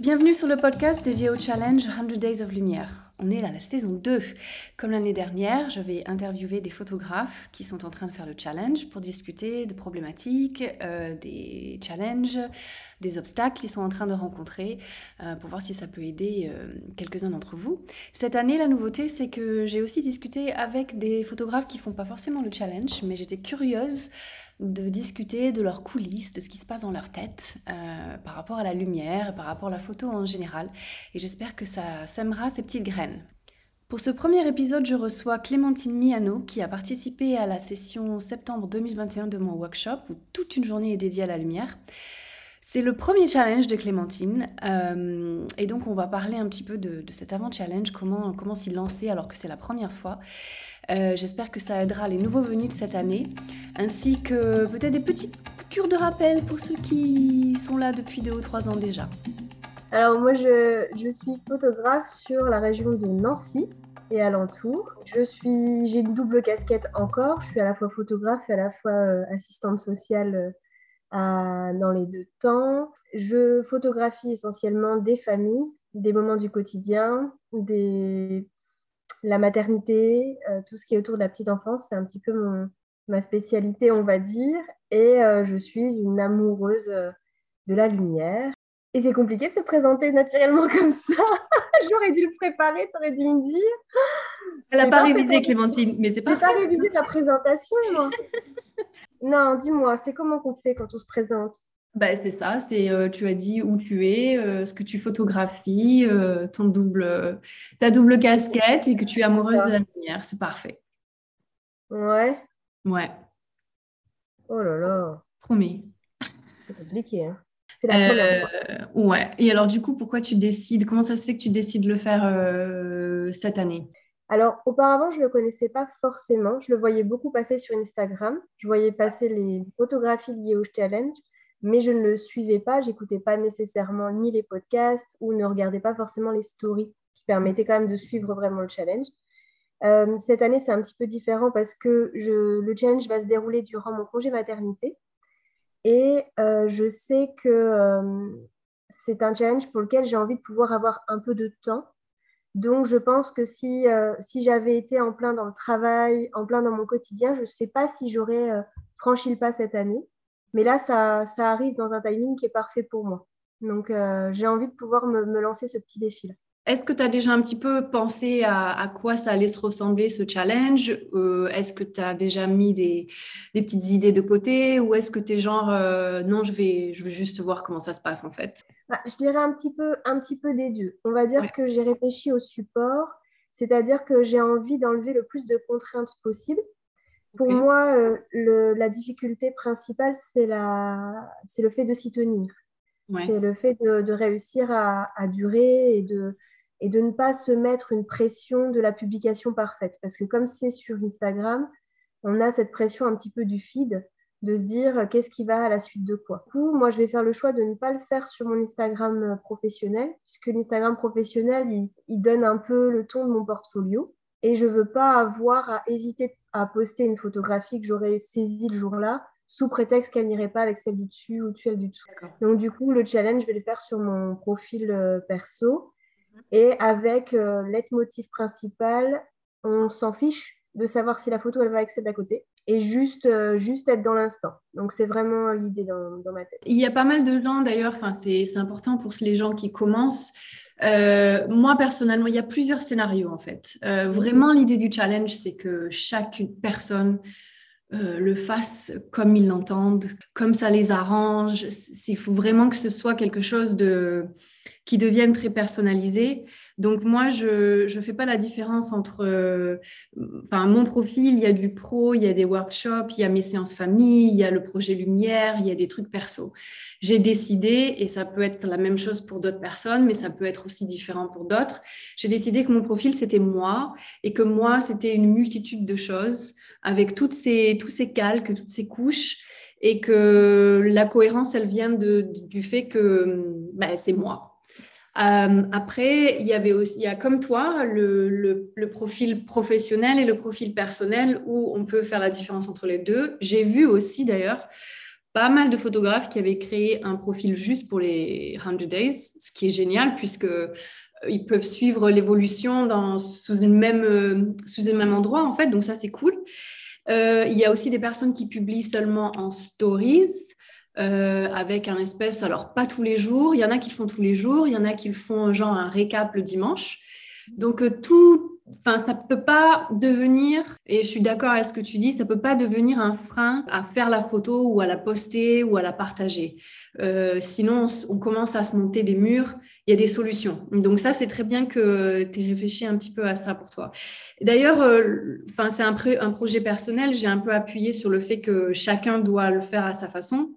Bienvenue sur le podcast dédié au challenge 100 Days of Lumière. On est à la saison 2. Comme l'année dernière, je vais interviewer des photographes qui sont en train de faire le challenge pour discuter de problématiques, euh, des challenges, des obstacles qu'ils sont en train de rencontrer, euh, pour voir si ça peut aider euh, quelques-uns d'entre vous. Cette année, la nouveauté, c'est que j'ai aussi discuté avec des photographes qui font pas forcément le challenge, mais j'étais curieuse de discuter de leurs coulisses, de ce qui se passe dans leur tête euh, par rapport à la lumière, par rapport à la photo en général. Et j'espère que ça sèmera ces petites graines. Pour ce premier épisode, je reçois Clémentine Miano qui a participé à la session septembre 2021 de mon workshop où toute une journée est dédiée à la lumière. C'est le premier challenge de Clémentine euh, et donc on va parler un petit peu de, cet avant-challenge, comment, comment s'y lancer alors que c'est la première fois. Euh, j'espère que ça aidera les nouveaux venus de cette année, ainsi que peut-être des petites cures de rappel pour ceux qui sont là depuis deux ou trois ans déjà. Alors moi, je, suis photographe sur la région de Nancy et alentour. Je j'ai une double casquette encore. Je suis à la fois photographe et à la fois euh, assistante sociale euh, dans les deux temps. Je photographie essentiellement des familles, des moments du quotidien, des la maternité, euh, tout ce qui est autour de la petite enfance, c'est un petit peu ma spécialité, on va dire. Et euh, je suis une amoureuse euh, de la lumière. Et c'est compliqué de se présenter naturellement comme ça. J'aurais dû le préparer, tu aurais dû me dire. Elle n'a pas, révisé, Clémentine, mais c'est pas. pas révisé sa présentation, moi. non, dis-moi, c'est comment qu'on fait quand on se présente? Bah, c'est ça, c'est euh, tu as dit où tu es, euh, ce que tu photographies, euh, ton double, ta double casquette et que tu es amoureuse de la lumière. C'est parfait. Ouais. Ouais. Oh là là. Promis. C'est compliqué. Hein. C'est la première fois. Ouais. Et alors du coup, pourquoi tu décides Comment ça se fait que tu décides de le faire cette année? Alors, auparavant, je ne le connaissais pas forcément. Je le voyais beaucoup passer sur Instagram. Je voyais passer les photographies liées au challenge mais je ne le suivais pas, j'écoutais pas nécessairement ni les podcasts ou ne regardais pas forcément les stories qui permettaient quand même de suivre vraiment le challenge. Euh, cette année, c'est un petit peu différent parce que le challenge va se dérouler durant mon congé maternité et euh, je sais que euh, c'est un challenge pour lequel j'ai envie de pouvoir avoir un peu de temps. Donc, je pense que si, si j'avais été en plein dans le travail, en plein dans mon quotidien, je ne sais pas si j'aurais franchi le pas cette année. Mais là, ça, arrive dans un timing qui est parfait pour moi. Donc, euh, j'ai envie de pouvoir me, lancer ce petit défi-là. Est-ce que tu as déjà un petit peu pensé à, quoi ça allait se ressembler ce challenge? Euh, Est-ce que tu as déjà mis des, petites idées de côté? Ou est-ce que tu es genre, euh, non, je vais, je juste voir comment ça se passe en fait? Bah, Je dirais un petit, peu, un petit peu des deux. On va dire que j'ai réfléchi au support, c'est-à-dire que j'ai envie d'enlever le plus de contraintes possible. Pour moi, euh, la difficulté principale, c'est le fait de s'y tenir. C'est le fait de, réussir à, durer et de, et de ne pas se mettre une pression de la publication parfaite. Parce que comme c'est sur Instagram, on a cette pression un petit peu du feed de se dire euh, qu'est-ce qui va à la suite de quoi. Du coup, moi, je vais faire le choix de ne pas le faire sur mon Instagram euh, professionnel, puisque l'Instagram professionnel, il, donne un peu le ton de mon portfolio. Et je ne veux pas avoir à hésiter à poster une photographie que j'aurais saisie le jour-là, sous prétexte qu'elle n'irait pas avec celle du dessus ou celle du dessous. Donc du coup, le challenge, je vais le faire sur mon profil euh, perso. Mhm. Et avec euh, leitmotiv principal, on s'en fiche de savoir si la photo, elle va avec celle d'à côté. Et juste, euh, juste être dans l'instant. Donc, c'est vraiment l'idée dans, dans, ma tête. Il y a pas mal de gens, d'ailleurs, c'est important pour les gens qui commencent, euh, moi, personnellement, il y a plusieurs scénarios en fait. Euh, vraiment, l'idée du challenge, c'est que chaque personne euh, le fasse comme ils l'entendent, comme ça les arrange. Il faut vraiment que ce soit quelque chose de qui devienne très personnalisé. Donc moi, je ne fais pas la différence entre euh, enfin, mon profil, il y a du pro, il y a des workshops, il y a mes séances famille, il y a le projet lumière, il y a des trucs perso. J'ai décidé, et ça peut être la même chose pour d'autres personnes, mais ça peut être aussi différent pour d'autres, j'ai décidé que mon profil, c'était moi, et que moi, c'était une multitude de choses, avec toutes ces, tous ces calques, toutes ces couches, et que la cohérence, elle vient de, du fait que ben, c'est moi après, il y avait aussi, il y a comme toi le, profil professionnel et le profil personnel où on peut faire la différence entre les deux. J'ai vu aussi d'ailleurs pas mal de photographes qui avaient créé un profil juste pour les 100 Days, ce qui est génial puisque ils peuvent suivre l'évolution sous, une même, sous un même endroit en fait, donc ça c'est cool. Euh, il y a aussi des personnes qui publient seulement en stories. Euh, avec un espèce, alors pas tous les jours, il y en a qui le font tous les jours, il y en a qui le font genre un récap le dimanche. Donc euh, tout, enfin ça peut pas devenir, et je suis d'accord avec ce que tu dis, ça peut pas devenir un frein à faire la photo ou à la poster ou à la partager. sinon on, commence à se monter des murs il y a des solutions. Donc ça, c'est très bien que tu aies réfléchi un petit peu à ça pour toi. D'ailleurs, euh, c'est un, un, projet personnel. J'ai un peu appuyé sur le fait que chacun doit le faire à sa façon.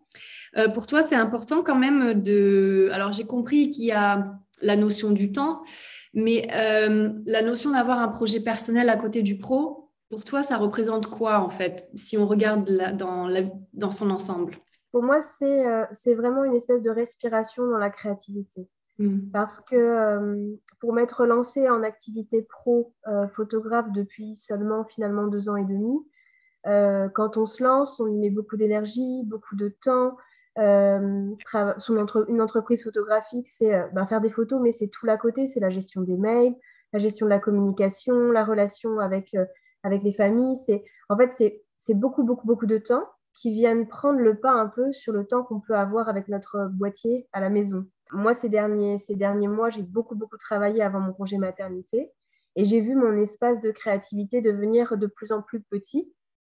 Euh, pour toi, c'est important quand même de... Alors, j'ai compris qu'il y a la notion du temps, mais euh, la notion d'avoir un projet personnel à côté du pro, pour toi, ça représente quoi en fait, si on regarde dans, la, dans son ensemble? Pour moi, c'est vraiment une espèce de respiration dans la créativité. Mm. Parce que euh, pour m'être lancée en activité pro euh, photographe depuis seulement finalement deux ans et demi, euh, quand on se lance, on y met beaucoup d'énergie, beaucoup de temps. Son une entreprise photographique, c'est ben, faire des photos, mais c'est tout l'à côté, c'est la gestion des mails, la gestion de la communication, la relation avec, avec les familles. C'est, en fait, c'est beaucoup, beaucoup, beaucoup de temps qui viennent prendre le pas un peu sur le temps qu'on peut avoir avec notre boîtier à la maison. Moi, ces derniers, ces derniers mois, j'ai beaucoup, beaucoup travaillé avant mon congé maternité et j'ai vu mon espace de créativité devenir de plus en plus petit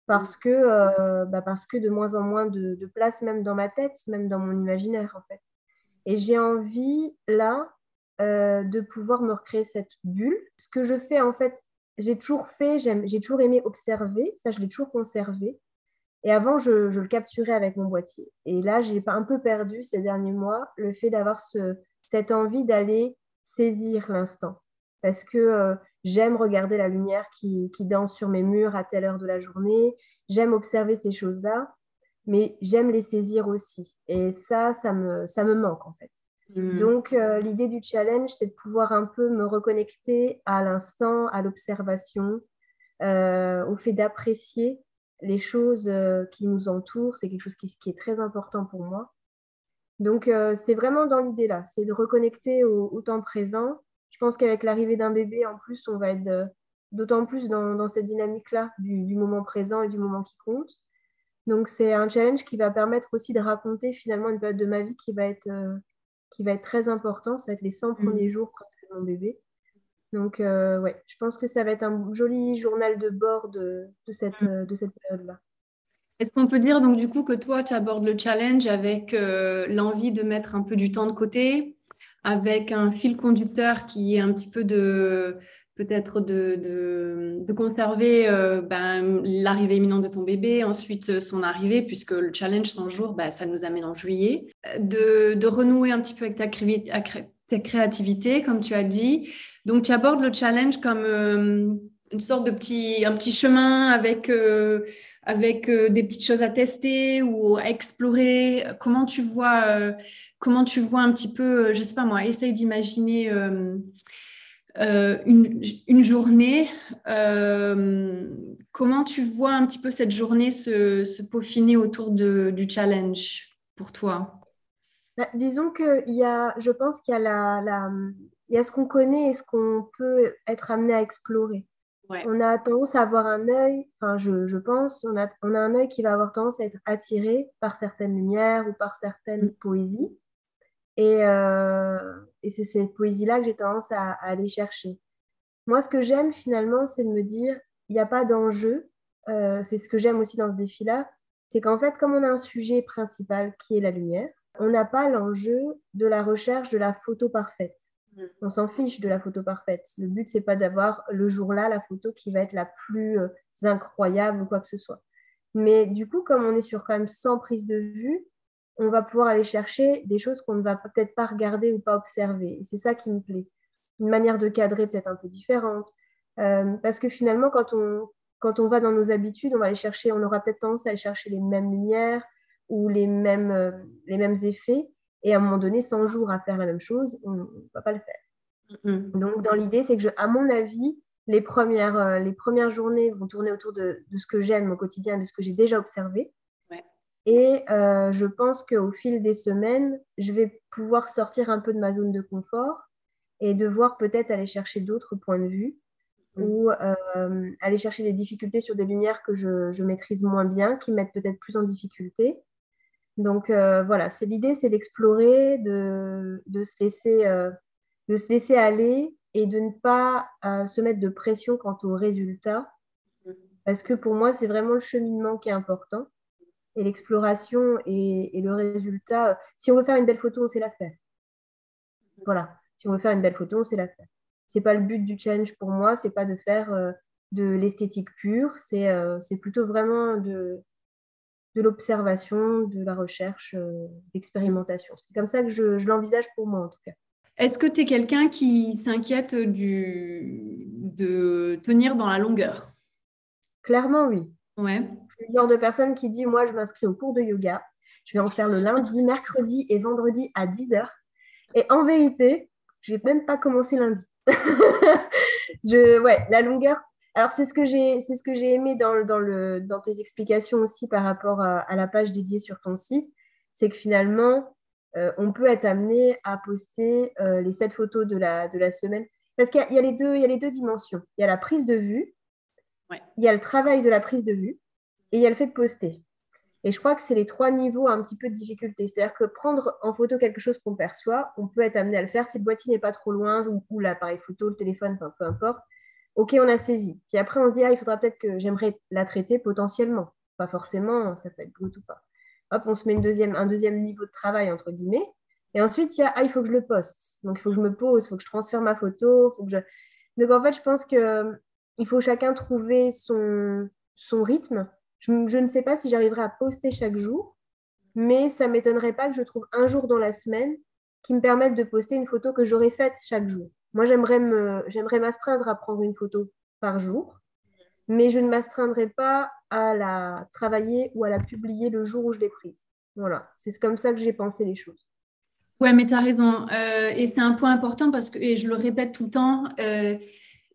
parce que, euh, bah parce que de moins en moins de, place, même dans ma tête, même dans mon imaginaire, en fait. Et j'ai envie, là, euh, de pouvoir me recréer cette bulle. Ce que je fais, en fait, j'ai toujours fait, j'ai toujours aimé observer, ça, je l'ai toujours conservé. Et avant, je, le capturais avec mon boîtier. Et là, j'ai un peu perdu ces derniers mois le fait d'avoir ce, cette envie d'aller saisir l'instant. Parce que euh, j'aime regarder la lumière qui, qui, danse sur mes murs à telle heure de la journée. J'aime observer ces choses-là, mais j'aime les saisir aussi. Et ça, ça me, ça me manque en fait. Mmh. Donc, euh, l'idée du challenge, c'est de pouvoir un peu me reconnecter à l'instant, à l'observation, euh, au fait d'apprécier les choses euh, qui nous entourent, c'est quelque chose qui, est très important pour moi. Donc, c'est vraiment dans l'idée là, c'est de reconnecter au, temps présent. Je pense qu'avec l'arrivée d'un bébé, en plus, on va être euh, d'autant plus dans, cette dynamique-là du, moment présent et du moment qui compte. Donc, c'est un challenge qui va permettre aussi de raconter finalement une période de ma vie qui va être, qui va être très importante. Ça va être les 100 mmh. premiers jours presque de mon bébé. Donc, euh, ouais, je pense que ça va être un joli journal de bord de, cette, mm. euh, de cette période-là. Est-ce qu'on peut dire donc du coup que toi, tu abordes le challenge avec euh, l'envie de mettre un peu du temps de côté, avec un fil conducteur qui est un petit peu de peut-être de, de, conserver ben, l'arrivée imminente de ton bébé, ensuite son arrivée, puisque le challenge 100 jours, ben, ça nous amène en juillet, de, de renouer un petit peu avec ta, ta créativité, comme tu as dit. Donc, tu abordes le challenge comme euh, une sorte de petit, un petit chemin avec, euh, avec euh, des petites choses à tester ou à explorer. Comment tu vois, comment tu vois un petit peu, je sais pas moi, essaye d'imaginer une, journée. comment tu vois un petit peu cette journée se, peaufiner autour de, du challenge pour toi? Bah, disons qu'il y a, je pense qu'il y a, la, il y a ce qu'on connaît et ce qu'on peut être amené à explorer. On a tendance à avoir un œil, enfin je, je, pense, on a, on a un œil qui va avoir tendance à être attiré par certaines lumières ou par certaines mm. poésies. Et, euh, et c'est cette poésie-là que j'ai tendance à, aller chercher. Moi, ce que j'aime finalement, c'est de me dire, il n'y a pas d'enjeu. Euh, c'est ce que j'aime aussi dans ce défi-là. C'est qu'en fait, comme on a un sujet principal qui est la lumière, on n'a pas l'enjeu de la recherche de la photo parfaite. On s'en fiche de la photo parfaite. Le but, c'est pas d'avoir le jour-là la photo qui va être la plus euh, incroyable ou quoi que ce soit. Mais du coup, comme on est sur quand même 100 prises de vue, on va pouvoir aller chercher des choses qu'on ne va peut-être pas regarder ou pas observer. c'est ça qui me plaît. Une manière de cadrer peut-être un peu différente. Euh, parce que finalement, quand on, quand on va dans nos habitudes, on va aller chercher, on aura peut-être tendance à aller chercher les mêmes lumières, ou les mêmes, euh, les mêmes effets. Et à un moment donné, 100 jours à faire la même chose, on ne va pas le faire. Donc, dans l'idée, c'est que, je, à mon avis, les premières, euh, les premières journées vont tourner autour de, de ce que j'aime au quotidien, de ce que j'ai déjà observé. Et euh, je pense qu'au fil des semaines, je vais pouvoir sortir un peu de ma zone de confort et devoir peut-être aller chercher d'autres points de vue mm. ou euh, aller chercher des difficultés sur des lumières que je, je maîtrise moins bien, qui mettent peut-être plus en difficulté. Donc voilà, c'est l'idée, c'est d'explorer, de, de, se laisser, de se laisser aller et de ne pas euh, se mettre de pression quant au résultat. Parce que pour moi, c'est vraiment le cheminement qui est important. Et l'exploration et, le résultat. Si on veut faire une belle photo, on sait la faire. Voilà. Si on veut faire une belle photo, on sait la faire. C'est pas le but du challenge pour moi, c'est pas de faire euh, de l'esthétique pure, c'est euh, plutôt vraiment de, de l'observation, de la recherche, d'expérimentation. C'est comme ça que je l'envisage pour moi en tout cas. Est-ce que tu es quelqu'un qui s'inquiète de tenir dans la longueur? Clairement, oui. Ouais. Je suis le genre de personne qui dit Moi, je m'inscris au cours de yoga. Je vais en faire le lundi, mercredi et vendredi à 10h. Et en vérité, je n'ai même pas commencé lundi. je, ouais, la longueur. Alors, c'est ce que j'ai, c'est ce que j'ai aimé dans, dans, le, dans tes explications aussi par rapport à, à la page dédiée sur ton site. C'est que finalement, euh, on peut être amené à poster euh, les sept photos de la, de la semaine. Parce qu'il y, a les deux, il y a les deux dimensions. Il y a la prise de vue, il y a le travail de la prise de vue, et il y a le fait de poster. Et je crois que c'est les trois niveaux un petit peu de difficulté. C'est-à-dire que prendre en photo quelque chose qu'on perçoit, on peut être amené à le faire si le boîtier n'est pas trop loin, ou, l'appareil photo, le téléphone, peu importe. Ok, on a saisi. Puis après, on se dit, ah, il faudra peut-être que j'aimerais la traiter potentiellement. Pas forcément, ça peut être brut ou pas hop, on se met une deuxième, un deuxième niveau de travail, entre guillemets. Et ensuite, il y a, ah, il faut que je le poste. Donc, il faut que je me pose, il faut que je transfère ma photo. Faut que je... Donc, en fait, je pense qu'il faut chacun trouver son, son rythme. Je, ne sais pas si j'arriverai à poster chaque jour, mais ça ne m'étonnerait pas que je trouve un jour dans la semaine qui me permette de poster une photo que j'aurais faite chaque jour. Moi, j'aimerais m'astreindre à prendre une photo par jour mais je ne m'astreindrai pas à la travailler ou à la publier le jour où je l'ai prise. Voilà, c'est comme ça que j'ai pensé les choses. Ouais, mais tu as raison. Euh, et c'est un point important parce que, et je le répète tout le temps, euh,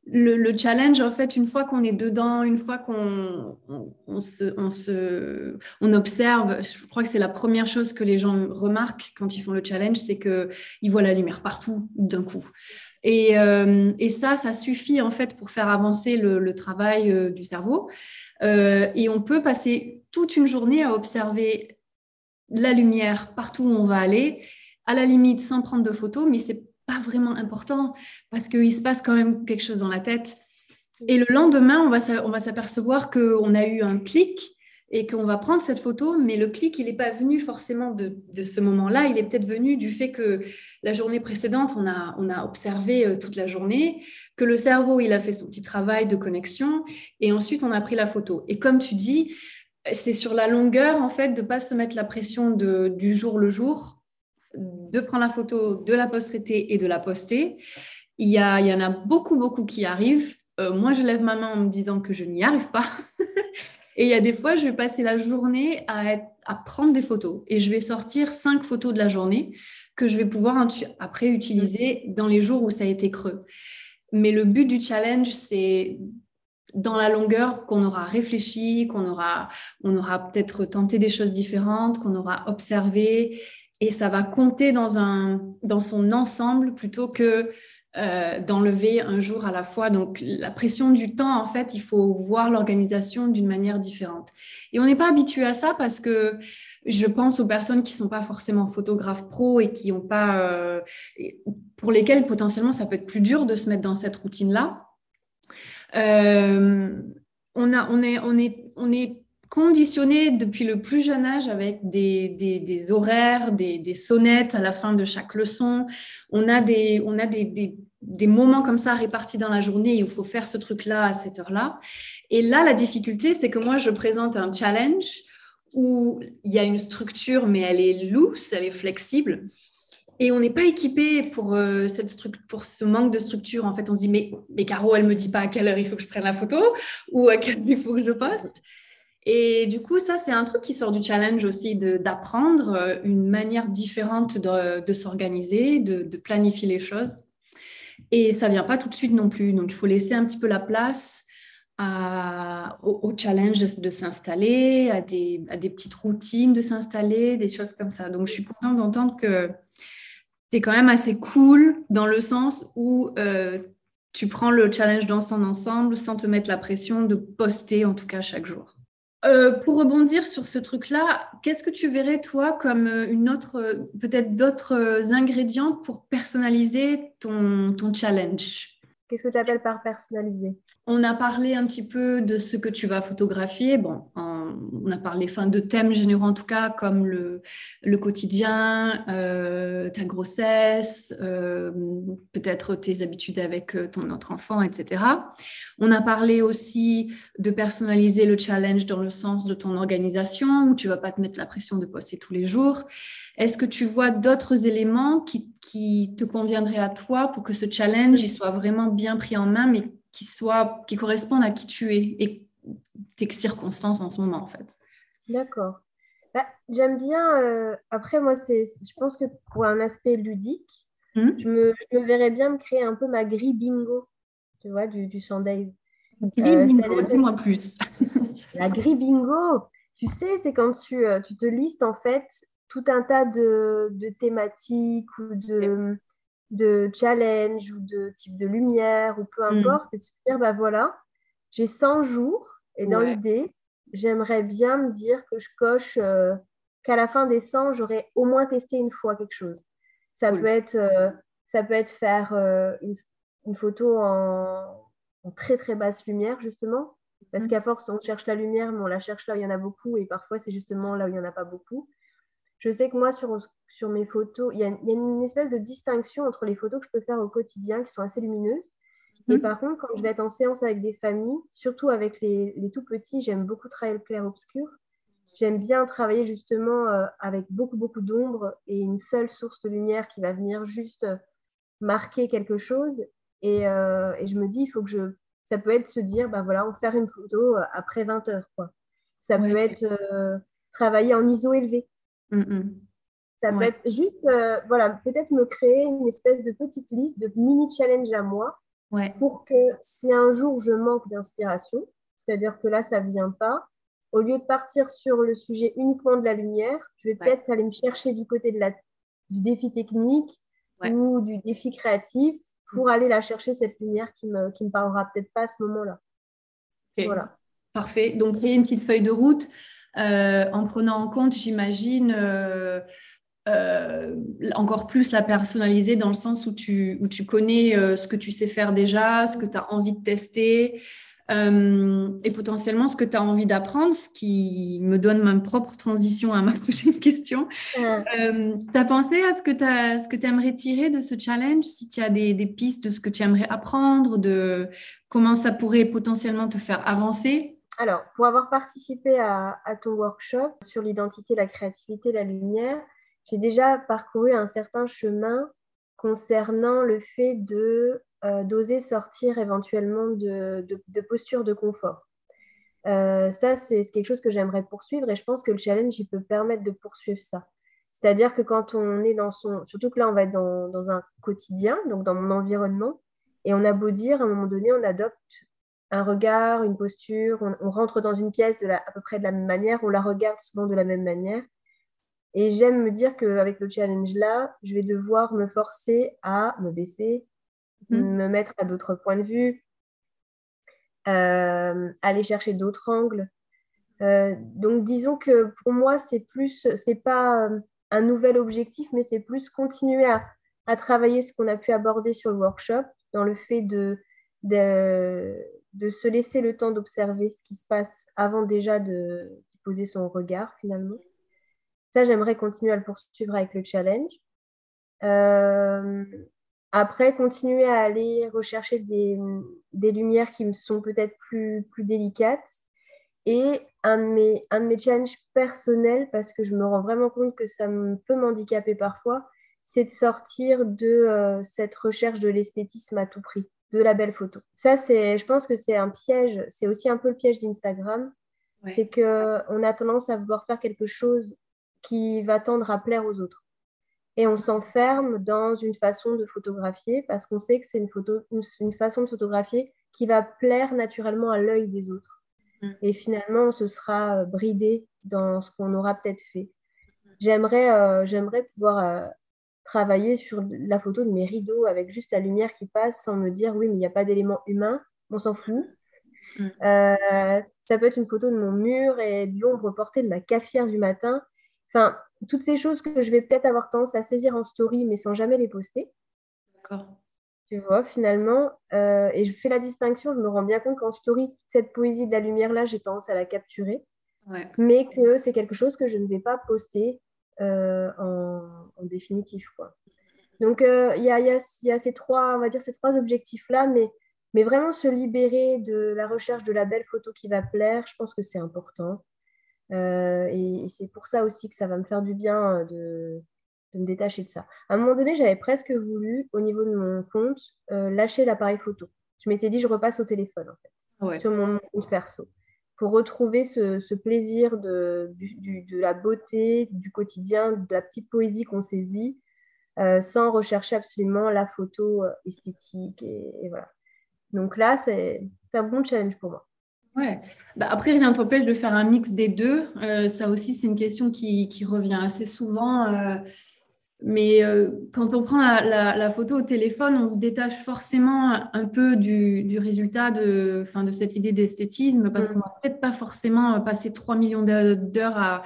le, challenge, en fait, une fois qu'on est dedans, une fois qu'on on, se, on, se, on observe, je crois que c'est la première chose que les gens remarquent quand ils font le challenge, c'est qu'ils voient la lumière partout d'un coup. Euh, et, ça, ça suffit en fait pour faire avancer le, travail euh, du cerveau. Euh, et on peut passer toute une journée à observer la lumière partout où on va aller, à la limite sans prendre de photos, mais c'est pas vraiment important parce qu'il se passe quand même quelque chose dans la tête. Et le lendemain, on va s'apercevoir qu'on a eu un clic et qu'on va prendre cette photo, mais le clic, il n'est pas venu forcément de, ce moment-là, il est peut-être venu du fait que la journée précédente, on a, observé euh, toute la journée, que le cerveau, il a fait son petit travail de connexion, et ensuite, on a pris la photo. Et comme tu dis, c'est sur la longueur, en fait, de ne pas se mettre la pression de, du jour le jour, de prendre la photo, de la poster et de la poster. Il y, a, il y en a beaucoup, beaucoup qui arrivent. Euh, moi, je lève ma main en me disant que je n'y arrive pas. Et il y a des fois, je vais passer la journée à, prendre des photos et je vais sortir cinq photos de la journée que je vais pouvoir après utiliser dans les jours où ça a été creux. Mais le but du challenge, c'est dans la longueur qu'on aura réfléchi, qu'on aura, on aura peut-être tenté des choses différentes, qu'on aura observé, et ça va compter dans son ensemble plutôt que euh, d'enlever un jour à la fois. Donc la pression du temps, en fait, il faut voir l'organisation d'une manière différente. Et on n'est pas habitué à ça parce que je pense aux personnes qui ne sont pas forcément photographes pro et qui ont pas, euh, pour lesquelles potentiellement ça peut être plus dur de se mettre dans cette routine-là. Euh, on, on, est, on, est, on est conditionné depuis le plus jeune âge avec des, des, horaires, des, des, sonnettes à la fin de chaque leçon. On a des, on a des, moments comme ça répartis dans la journée où il faut faire ce truc-là à cette heure-là. Et là, la difficulté, c'est que moi, je présente un challenge où il y a une structure, mais elle est loose, elle est flexible. Et on n'est pas équipé pour, euh, cette pour ce manque de structure. En fait, on se dit, mais, mais Caro, elle ne me dit pas à quelle heure il faut que je prenne la photo ou à quelle heure il faut que je poste. Et du coup, ça, c'est un truc qui sort du challenge aussi, d'apprendre euh, une manière différente de, s'organiser, de, planifier les choses. Et ça vient pas tout de suite non plus. Donc, il faut laisser un petit peu la place au, challenge de, s'installer, à des, petites routines de s'installer, des choses comme ça. Donc, je suis contente d'entendre que tu es quand même assez cool dans le sens où euh, tu prends le challenge dans son ensemble sans te mettre la pression de poster, en tout cas, chaque jour. Euh, pour rebondir sur ce truc-là, qu'est-ce que tu verrais toi comme euh, une autre, peut-être d'autres ingrédients pour personnaliser ton challenge? Qu'est-ce que tu appelles par personnaliser? On a parlé un petit peu de ce que tu vas photographier. Bon, on a parlé fin, de thèmes généraux en tout cas, comme le, le quotidien, euh, ta grossesse, euh, peut-être tes habitudes avec euh, ton autre enfant, etc. On a parlé aussi de personnaliser le challenge dans le sens de ton organisation, où tu vas pas te mettre la pression de poster tous les jours. Est-ce que tu vois d'autres éléments qui, qui, te conviendraient à toi pour que ce challenge il soit vraiment bien pris en main, mais qui, soit, qui correspondent à qui tu es et tes circonstances en ce moment, en fait? D'accord. Bah, J'aime bien. Euh, après, moi, c'est, je pense que pour un aspect ludique, hmm? je, me, je, me, verrais bien me créer un peu ma grille bingo, tu vois, du, du Sundays. Euh, dis-moi plus. la grille bingo, tu sais, c'est quand tu, euh, tu te listes en fait tout un tas de, thématiques ou de, de challenges ou de type de lumière ou peu mm. importe, et de se dire, bah voilà, j'ai 100 jours et dans l'idée, j'aimerais bien me dire que je coche euh, qu'à la fin des 100, j'aurais au moins testé une fois quelque chose. Ça, peut, être, euh, ça peut être faire euh, une, photo en, très très basse lumière, justement, parce mm. qu'à force, on cherche la lumière, mais on la cherche là où il y en a beaucoup, et parfois, c'est justement là où il n'y en a pas beaucoup. Je sais que moi, sur, sur mes photos, il y, a, une espèce de distinction entre les photos que je peux faire au quotidien, qui sont assez lumineuses. Et mhm. par contre, quand je vais être en séance avec des familles, surtout avec les, les tout petits, j'aime beaucoup travailler le clair-obscur. J'aime bien travailler justement euh, avec beaucoup, beaucoup d'ombre et une seule source de lumière qui va venir juste euh, marquer quelque chose. Et, euh, et, je me dis, il faut que je. Ça peut être se dire, ben voilà, on faire une photo après 20 heures. Quoi. Ça peut être travailler en ISO élevé. Mm, mm. Ça peut être juste, euh, voilà, peut-être me créer une espèce de petite liste de mini challenge à moi pour que si un jour je manque d'inspiration, c'est-à-dire que là, ça ne vient pas, au lieu de partir sur le sujet uniquement de la lumière, je vais peut-être aller me chercher du côté de la, du défi technique ou du défi créatif pour aller la chercher, cette lumière qui ne me, qui me parlera peut-être pas à ce moment-là. Voilà. Parfait. Donc, créer une petite feuille de route en prenant en compte, j'imagine, euh, euh, encore plus la personnaliser dans le sens où tu, où tu connais ce que tu sais faire déjà, ce que tu as envie de tester. et potentiellement ce que tu as envie d'apprendre, ce qui me donne ma propre transition à ma prochaine question. tu as pensé à ce que tu aimerais tirer de ce challenge, si tu as des, des, pistes de ce que tu aimerais apprendre, de comment ça pourrait potentiellement te faire avancer? Alors, pour avoir participé à, ton workshop sur l'identité, la créativité, la lumière, j'ai déjà parcouru un certain chemin concernant le fait de euh, d'oser sortir éventuellement de, de, posture de confort. Euh, ça, c'est quelque chose que j'aimerais poursuivre et je pense que le challenge, il peut permettre de poursuivre ça. C'est-à-dire que quand on est dans son... Surtout que là, on va être dans, dans un quotidien, donc dans mon environnement, et on a beau dire, à un moment donné, on adopte un regard, une posture, on, rentre dans une pièce de la, à peu près de la même manière, on la regarde souvent de la même manière. Et j'aime me dire qu'avec le challenge là, je vais devoir me forcer à me baisser, mhm. me mettre à d'autres points de vue, euh, aller chercher d'autres angles. Euh, donc disons que pour moi, c'est plus, c'est pas euh, un nouvel objectif, mais c'est plus continuer à, à travailler ce qu'on a pu aborder sur le workshop, dans le fait de, de de se laisser le temps d'observer ce qui se passe avant déjà de, poser son regard finalement. Ça, j'aimerais continuer à le poursuivre avec le challenge. Euh, après, continuer à aller rechercher des, lumières qui me sont peut-être plus, plus délicates. Et un de, mes, un de mes challenges personnels, parce que je me rends vraiment compte que ça peut m'handicaper parfois, c'est de sortir de euh, cette recherche de l'esthétisme à tout prix de la belle photo. Ça, c'est, je pense que c'est un piège, c'est aussi un peu le piège d'Instagram. C'est qu'on a tendance à vouloir faire quelque chose qui va tendre à plaire aux autres. Et on s'enferme dans une façon de photographier parce qu'on sait que c'est une, photo, une, façon de photographier qui va plaire naturellement à l'œil des autres. Mm. Et finalement, on se sera euh, bridé dans ce qu'on aura peut-être fait. J'aimerais euh, j'aimerais pouvoir euh, travailler sur la photo de mes rideaux avec juste la lumière qui passe sans me dire oui, mais il n'y a pas d'élément humain, on s'en fout. Mm. ça peut être une photo de mon mur et de l'ombre portée de ma cafetière du matin. Enfin, toutes ces choses que je vais peut-être avoir tendance à saisir en story, mais sans jamais les poster. D'accord. Tu vois, finalement, euh, et je fais la distinction, je me rends bien compte qu'en story, cette poésie de la lumière-là, j'ai tendance à la capturer, mais que c'est quelque chose que je ne vais pas poster euh, en, définitif. Quoi. Donc, euh, il y, a, y, a, ces trois, on va dire, ces trois objectifs-là, mais, mais vraiment se libérer de la recherche de la belle photo qui va plaire, je pense que c'est important. Euh, et, c'est pour ça aussi que ça va me faire du bien de, me détacher de ça. À un moment donné, j'avais presque voulu, au niveau de mon compte, euh, lâcher l'appareil photo. Je m'étais dit, je repasse au téléphone, en fait, sur mon compte perso, pour retrouver ce, plaisir de, la beauté, du quotidien, de la petite poésie qu'on saisit, sans rechercher absolument la photo esthétique. Et, voilà. Donc là, c'est un bon challenge pour moi. Ouais. Bah, après, rien ne t'empêche de faire un mix des deux. Euh, ça aussi, c'est une question qui, revient assez souvent. Euh, mais euh, quand on prend la, la, photo au téléphone, on se détache forcément un peu du, du résultat de, fin, de cette idée d'esthétisme parce mm. qu'on va peut-être pas forcément passer 3 millions d'heures à,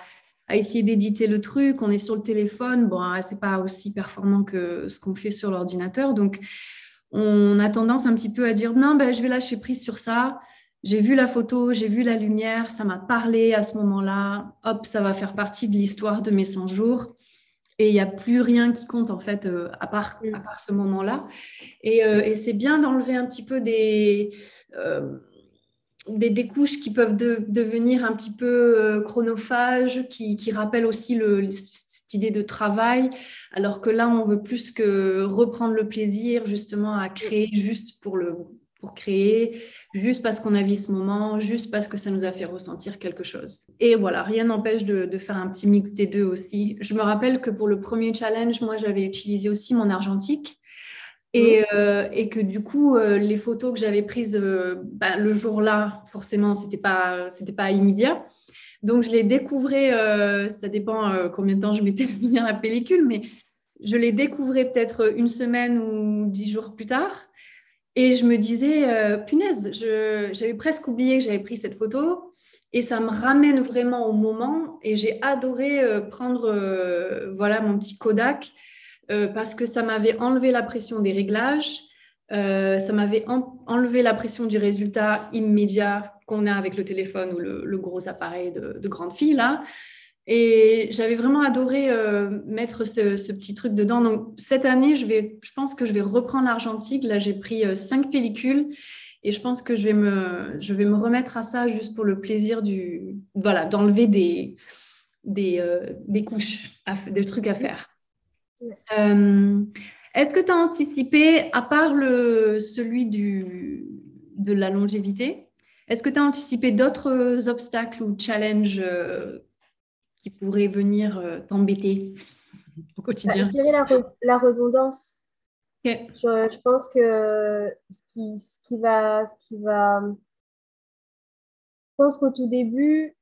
à, essayer d'éditer le truc. On est sur le téléphone. Bon, ah, c'est pas aussi performant que ce qu'on fait sur l'ordinateur. Donc, on a tendance un petit peu à dire non, ben, je vais lâcher prise sur ça j'ai vu la photo, j'ai vu la lumière, ça m'a parlé à ce moment-là. Hop, ça va faire partie de l'histoire de mes 100 jours. Et il n'y a plus rien qui compte en fait euh, à, part, à part ce moment-là. Et, euh, et c'est bien d'enlever un petit peu des, euh, des, des, couches qui peuvent devenir un petit peu chronophages, qui, qui rappellent aussi le, cette idée de travail, alors que là, on veut plus que reprendre le plaisir justement à créer juste pour le, pour créer, juste parce qu'on a vu ce moment, juste parce que ça nous a fait ressentir quelque chose. Et voilà, rien n'empêche de, faire un petit mix des deux aussi. Je me rappelle que pour le premier challenge, moi, j'avais utilisé aussi mon argentique. Et, mmh. euh, et que du coup, euh, les photos que j'avais prises euh, bah, le jour-là, forcément, ce n'était pas, pas immédiat. Donc, je les découvrais, ça dépend combien de temps je mettais à la pellicule, mais je les découvrais peut-être une semaine ou dix jours plus tard. Et je me disais, euh, punaise, j'avais presque oublié que j'avais pris cette photo. Et ça me ramène vraiment au moment. Et j'ai adoré euh, prendre euh, voilà, mon petit Kodak parce que ça m'avait enlevé la pression des réglages. ça m'avait enlevé la pression du résultat immédiat qu'on a avec le téléphone ou le, gros appareil de, de, grande fille là. Et j'avais vraiment adoré euh, mettre ce, petit truc dedans. Donc cette année, je, vais, je pense que je vais reprendre l'argentique. Là, j'ai pris euh, cinq pellicules et je pense que je vais, me, je vais me remettre à ça juste pour le plaisir du, voilà, d'enlever des, des, euh, des couches, des trucs à faire. Est-ce que tu as anticipé, à part le, celui du, de la longévité, est-ce que tu as anticipé d'autres obstacles ou challenges qui pourrait venir euh, t'embêter au quotidien Je dirais la, redondance. Je, pense que ce qui, ce qui va, ce qui va, je pense qu'au tout début,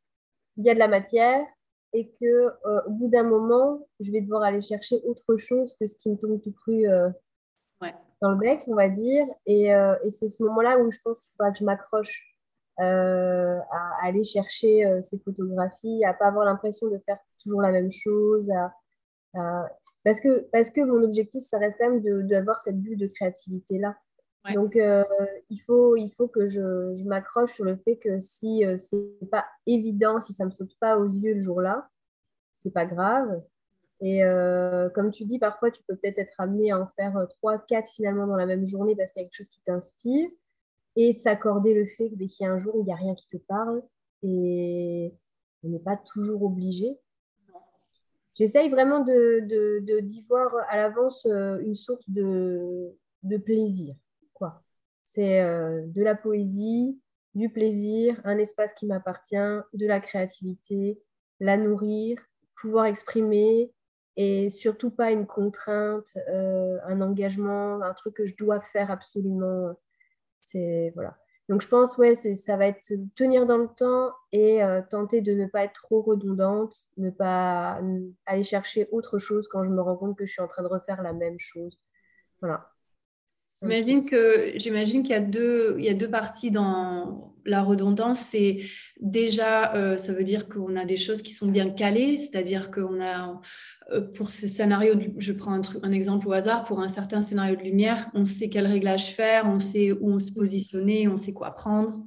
il y a de la matière et que euh, au bout d'un moment, je vais devoir aller chercher autre chose que ce qui me tombe tout cru euh, dans le bec, on va dire. Et, et c'est ce moment-là où je pense qu'il faudra que je m'accroche euh, à, aller chercher euh, ces photographies, à pas avoir l'impression de faire toujours la même chose. Parce, que, parce que mon objectif, ça reste quand même d'avoir cette bulle de créativité-là. Donc, euh, il, faut, il faut que je, je m'accroche sur le fait que si c'est pas évident, si ça me saute pas aux yeux le jour-là, c'est pas grave. Et comme tu dis, parfois, tu peux peut-être être amené à en faire 3, 4 finalement dans la même journée parce qu'il y a quelque chose qui t'inspire et s'accorder le fait qu'il y a un jour où il n'y a rien qui te parle et on n'est pas toujours obligé. J'essaye vraiment de, de, d'y voir à l'avance euh, une source de, de plaisir. Quoi. C'est euh, de la poésie, du plaisir, un espace qui m'appartient, de la créativité, la nourrir, pouvoir exprimer et surtout pas une contrainte, euh, un engagement, un truc que je dois faire absolument. C'est voilà. Donc je pense ouais, ça va être tenir dans le temps et euh, tenter de ne pas être trop redondante, ne pas aller chercher autre chose quand je me rends compte que je suis en train de refaire la même chose. Voilà. J'imagine que j'imagine qu'il y a deux il y a deux parties dans la redondance. C'est déjà euh, ça veut dire qu'on a des choses qui sont bien calées, c'est-à-dire qu'on a euh, pour ce scénario, je prends un, truc, un exemple au hasard, pour un certain scénario de lumière, on sait quel réglage faire, on sait où on se positionner, on sait quoi prendre.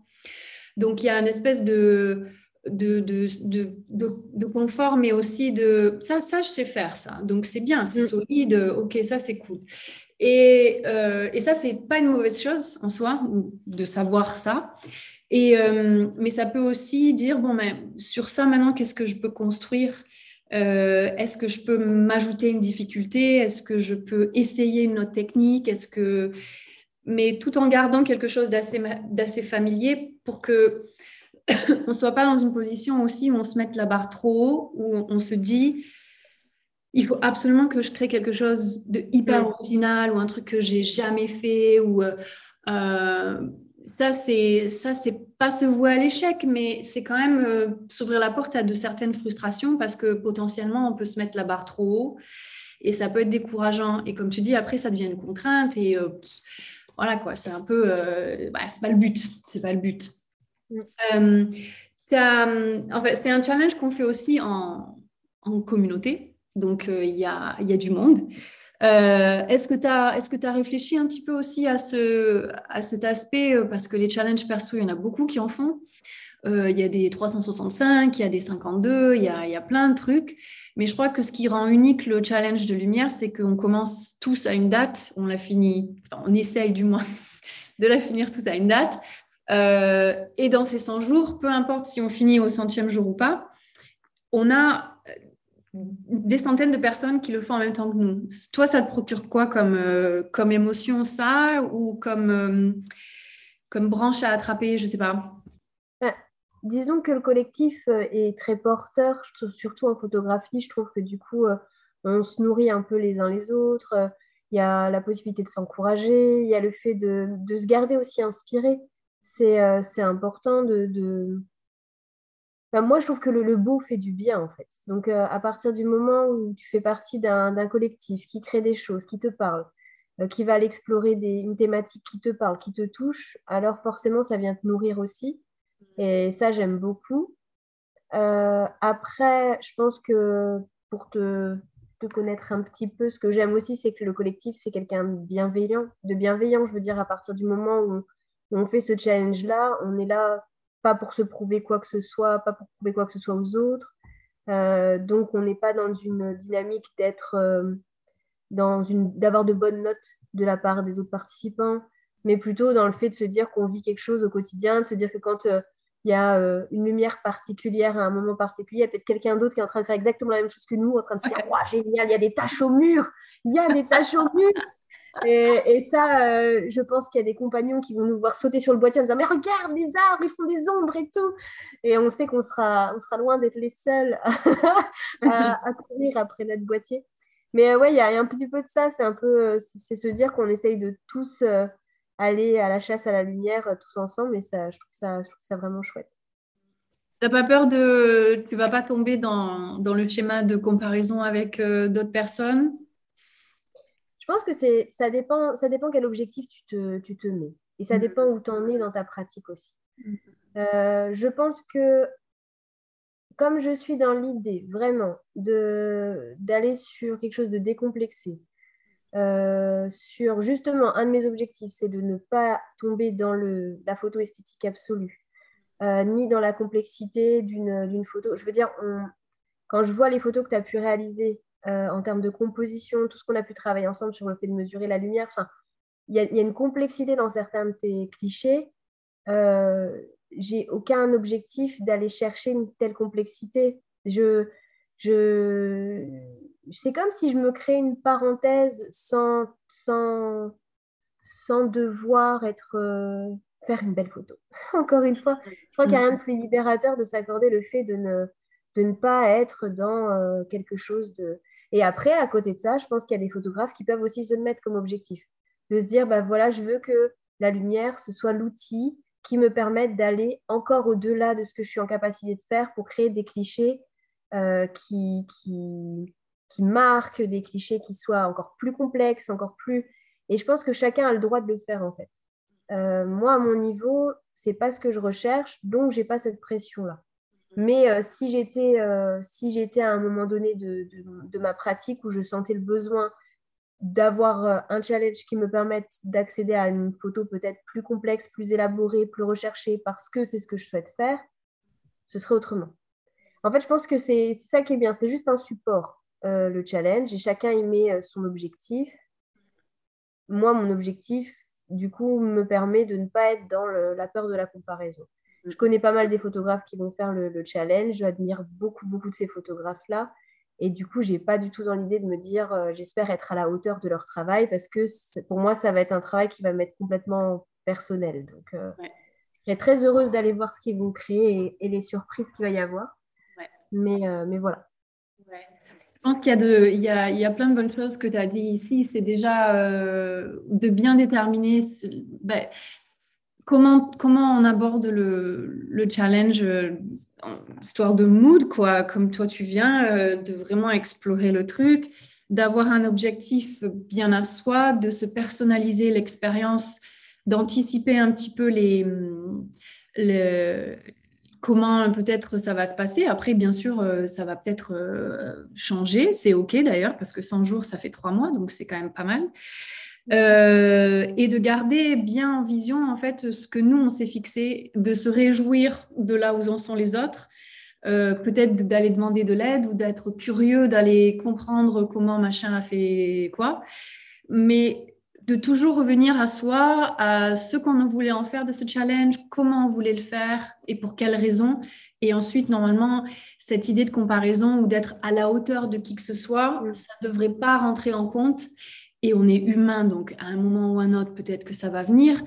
Donc il y a une espèce de de, de, de, de, confort, mais aussi de ça, ça, je sais faire ça. Donc c'est bien, c'est mm. solide, ok, ça c'est cool. Et, euh, et ça, c'est pas une mauvaise chose en soi, de savoir ça. Et, euh, mais ça peut aussi dire, bon, mais sur ça, maintenant, qu'est-ce que je peux construire? Euh, Est-ce que je peux m'ajouter une difficulté? Est-ce que je peux essayer une autre technique? Est-ce que... Mais tout en gardant quelque chose d'assez familier pour que on ne soit pas dans une position aussi où on se mette la barre trop haut, où on se dit il faut absolument que je crée quelque chose de hyper original ou un truc que j'ai jamais fait ou euh, ça c'est ça c'est pas se vouer à l'échec mais c'est quand même euh, s'ouvrir la porte à de certaines frustrations parce que potentiellement on peut se mettre la barre trop haut et ça peut être décourageant et comme tu dis après ça devient une contrainte et voilà quoi c'est un peu bah, c'est pas le but c'est pas le but mm. en fait, c'est un challenge qu'on fait aussi en, en communauté donc, euh, il y, a, du monde. Euh, est-ce que tu as, réfléchi un petit peu aussi à, ce, à cet aspect euh, Parce que les challenges perso, il y en a beaucoup qui en font. Il y a des 365, il y a des 52, il y a, y a, plein de trucs. Mais je crois que ce qui rend unique le challenge de lumière, c'est qu'on commence tous à une date, on la finit, on essaye du moins de la finir toute à une date. et dans ces 100 jours, peu importe si on finit au centième jour ou pas, on a des centaines de personnes qui le font en même temps que nous. Toi, ça te procure quoi comme, euh, comme émotion, ça, ou comme, euh, comme branche à attraper, je sais pas? Bah, Disons que le collectif euh, est très porteur, surtout en photographie. Je trouve que du coup, on se nourrit un peu les uns les autres. Il y a la possibilité de s'encourager, il y a le fait de, de, se garder aussi inspiré. C'est important de, de moi, je trouve que le, beau fait du bien, en fait. Donc, euh, à partir du moment où tu fais partie d'un collectif qui crée des choses, qui te parle, euh, qui va aller explorer une thématique qui te parle, qui te touche, alors forcément, ça vient te nourrir aussi. Et ça, j'aime beaucoup. Euh, après, je pense que pour te, te, connaître un petit peu, ce que j'aime aussi, c'est que le collectif, c'est quelqu'un de bienveillant. De bienveillant, je veux dire, à partir du moment où on fait ce challenge-là, on est là pas pour se prouver quoi que ce soit, pas pour prouver quoi que ce soit aux autres. Euh, donc, on n'est pas dans une dynamique d'être euh, dans une d'avoir de bonnes notes de la part des autres participants, mais plutôt dans le fait de se dire qu'on vit quelque chose au quotidien, de se dire que quand euh, il y a une lumière particulière à un moment particulier, il y a peut-être quelqu'un d'autre qui est en train de faire exactement la même chose que nous, en train de se dire génial, il y a des taches au mur, il y a des taches au mur. Et, ça, euh, je pense qu'il y a des compagnons qui vont nous voir sauter sur le boîtier en disant Mais regarde, les arbres, ils font des ombres et tout. Et on sait qu'on sera, on sera loin d'être les seuls à, courir après notre boîtier. Mais euh, ouais, il y, a un petit peu de ça. C'est un peu, euh, c'est se dire qu'on essaye de tous aller à la chasse à la lumière tous ensemble. Et ça, je trouve ça, je trouve ça vraiment chouette. T'as pas peur de, tu vas pas tomber dans, dans le schéma de comparaison avec d'autres personnes? Pense que ça, dépend, ça dépend quel objectif tu te, tu te mets. Et ça mm. dépend où tu en es dans ta pratique aussi. Mm. Euh, je pense que comme je suis dans l'idée vraiment de, d'aller sur quelque chose de décomplexé, euh, sur justement un de mes objectifs, c'est de ne pas tomber dans le, la photo esthétique absolue, euh, ni dans la complexité d'une, d'une photo. Je veux dire, quand je vois les photos que tu as pu réaliser euh, en termes de composition, tout ce qu'on a pu travailler ensemble sur le fait de mesurer la lumière. Enfin, il y, a une complexité dans certains de tes clichés. Euh, j'ai aucun objectif d'aller chercher une telle complexité. Je, je, c'est comme si je me crée une parenthèse sans, sans, sans devoir être, euh, faire une belle photo. Encore une fois, je crois qu'il n'y a rien de plus libérateur de s'accorder le fait de ne, de ne pas être dans euh, quelque chose de... Et après, à côté de ça, je pense qu'il y a des photographes qui peuvent aussi se mettre comme objectif. De se dire, bah voilà, je veux que la lumière, ce soit l'outil qui me permette d'aller encore au-delà de ce que je suis en capacité de faire pour créer des clichés euh, qui marquent, des clichés qui soient encore plus complexes, encore plus... Et je pense que chacun a le droit de le faire, en fait. Euh, moi, à mon niveau, c'est pas ce que je recherche, donc j'ai pas cette pression-là. Mais euh, si j'étais euh, si j'étais à un moment donné de, de, ma pratique où je sentais le besoin d'avoir un challenge qui me permette d'accéder à une photo peut-être plus complexe, plus élaborée, plus recherchée, parce que c'est ce que je souhaite faire, ce serait autrement. En fait, je pense que c'est ça qui est bien, c'est juste un support, le challenge, et chacun y met son objectif. Moi, mon objectif, du coup, me permet de ne pas être dans la peur de la comparaison. Je connais pas mal des photographes qui vont faire le, challenge. J'admire beaucoup, beaucoup de ces photographes-là. Et du coup, j'ai pas du tout dans l'idée de me dire, euh, j'espère être à la hauteur de leur travail parce que pour moi, ça va être un travail qui va m'être complètement personnel. Donc, euh, je serais très heureuse d'aller voir ce qu'ils vont créer et, les surprises qu'il va y avoir. Mais, euh, mais voilà. Je pense qu'il y, a de, il y, a, il y a plein de bonnes choses que tu as dit ici. C'est déjà de bien déterminer ben, comment, comment on aborde le, le challenge, euh, histoire de mood, quoi, comme toi tu viens, euh, de vraiment explorer le truc, d'avoir un objectif bien à soi, de se personnaliser l'expérience, d'anticiper un petit peu les, les, comment peut-être ça va se passer. Après, bien sûr, euh, ça va peut-être changer. C'est OK d'ailleurs, parce que 100 jours, ça fait trois mois, donc c'est quand même pas mal. Euh, et de garder bien en vision, en fait, ce que nous, on s'est fixé, de se réjouir de là où en sont les autres, peut-être d'aller demander de l'aide ou d'être curieux, d'aller comprendre comment machin a fait quoi. Mais de toujours revenir à soi, à ce qu'on voulait en faire de ce challenge, comment on voulait le faire et pour quelles raisons. Et ensuite, normalement, cette idée de comparaison ou d'être à la hauteur de qui que ce soit, ça ne devrait pas rentrer en compte. Et on est humain, donc à un moment ou un autre, peut-être que ça va venir.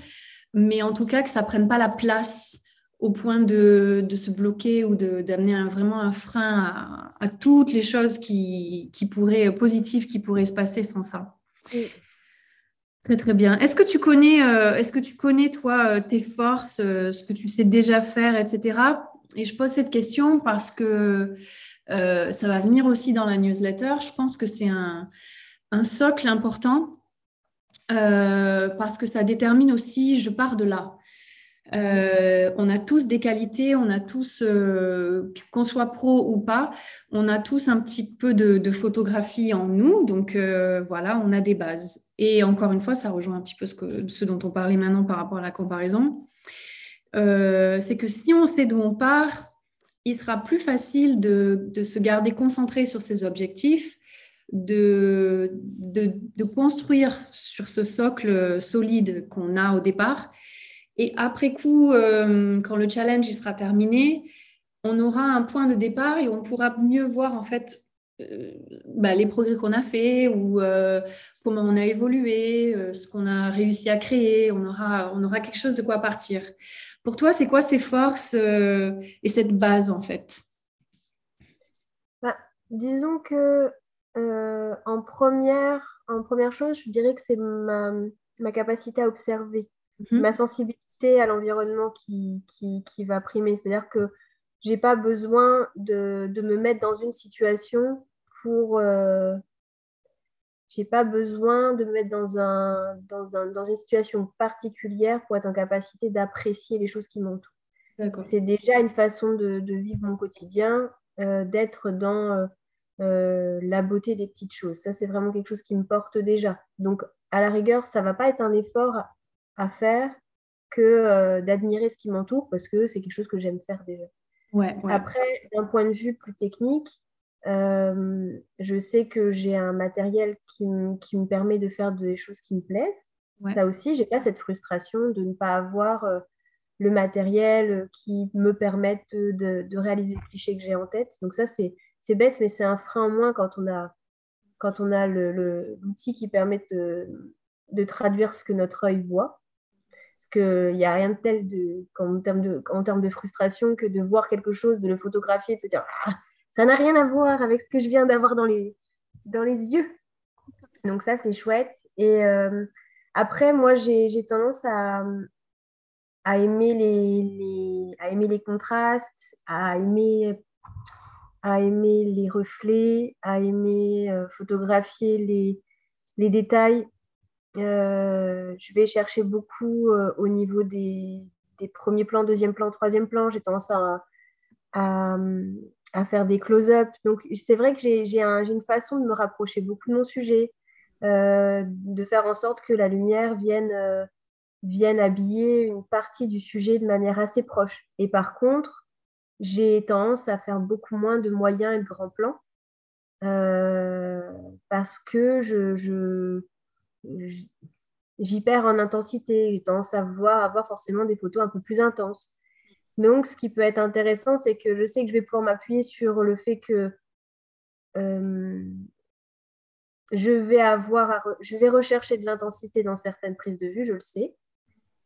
Mais en tout cas, que ça ne prenne pas la place au point de, se bloquer ou d'amener vraiment un frein à, toutes les choses qui, qui, pourraient, positives qui pourraient se passer sans ça. Très très bien. Est-ce que tu connais, euh, est-ce que tu connais toi euh, tes forces, euh, ce que tu sais déjà faire, etc. Et je pose cette question parce que ça va venir aussi dans la newsletter. Je pense que c'est un, un, socle important parce que ça détermine aussi, je pars de là. Euh, on a tous des qualités, on a tous, euh, qu'on soit pro ou pas, on a tous un petit peu de, photographie en nous. Donc euh, voilà, on a des bases. Et encore une fois, ça rejoint un petit peu ce, dont on parlait maintenant par rapport à la comparaison. c'est que si on sait d'où on part, il sera plus facile de, se garder concentré sur ses objectifs, de, de construire sur ce socle solide qu'on a au départ et après coup, euh, quand le challenge sera terminé, on aura un point de départ et on pourra mieux voir en fait euh, bah, les progrès qu'on a fait ou euh, comment on a évolué, ce qu'on a réussi à créer. On aura, on aura quelque chose de quoi partir. Pour toi, c'est quoi ces forces et cette base en fait? Bah, Disons que en, première, en première chose, je dirais que c'est ma, ma capacité à observer, mhm. ma sensibilité à l'environnement qui, qui, va primer. C'est-à-dire que j'ai pas besoin de, de, me mettre dans une situation pour. Euh, j'ai pas besoin de me mettre dans, un, dans, un, dans une situation particulière pour être en capacité d'apprécier les choses qui m'entourent. C'est déjà une façon de, de, vivre mon quotidien, euh, d'être dans euh, la beauté des petites choses. Ça, c'est vraiment quelque chose qui me porte déjà. Donc, à la rigueur, ça va pas être un effort à faire que euh, d'admirer ce qui m'entoure parce que c'est quelque chose que j'aime faire déjà. Ouais, Après, d'un point de vue plus technique, euh, je sais que j'ai un matériel qui, qui, me permet de faire des choses qui me plaisent. Ça aussi, j'ai pas cette frustration de ne pas avoir le matériel qui me permette de, de, réaliser le cliché que j'ai en tête. Donc ça, c'est bête, mais c'est un frein en moins quand on a, l'outil qui permet de, traduire ce que notre œil voit. Parce qu'il n'y a rien de tel en, termes de, frustration que de voir quelque chose, de le photographier, de se dire ah, ça n'a rien à voir avec ce que je viens d'avoir dans les, dans les yeux. Donc ça, c'est chouette. Et euh, après, moi, j'ai tendance à, à, aimer les, à aimer les contrastes, à aimer, à aimer les reflets, à aimer euh, photographier les, les détails. Euh, je vais chercher beaucoup au niveau des, des, premiers plans, deuxième plan, troisième plan. J'ai tendance à, à, faire des close-up. Donc, c'est vrai que j'ai un, une façon de me rapprocher beaucoup de mon sujet, euh, de faire en sorte que la lumière vienne, euh, vienne habiller une partie du sujet de manière assez proche. Et par contre, j'ai tendance à faire beaucoup moins de moyens et de grands plans euh, parce que je, j'y perds en intensité. J'ai tendance à voir, avoir forcément des photos un peu plus intenses. Donc, ce qui peut être intéressant, c'est que je sais que je vais pouvoir m'appuyer sur le fait que euh, je, vais avoir je vais rechercher de l'intensité dans certaines prises de vue, je le sais.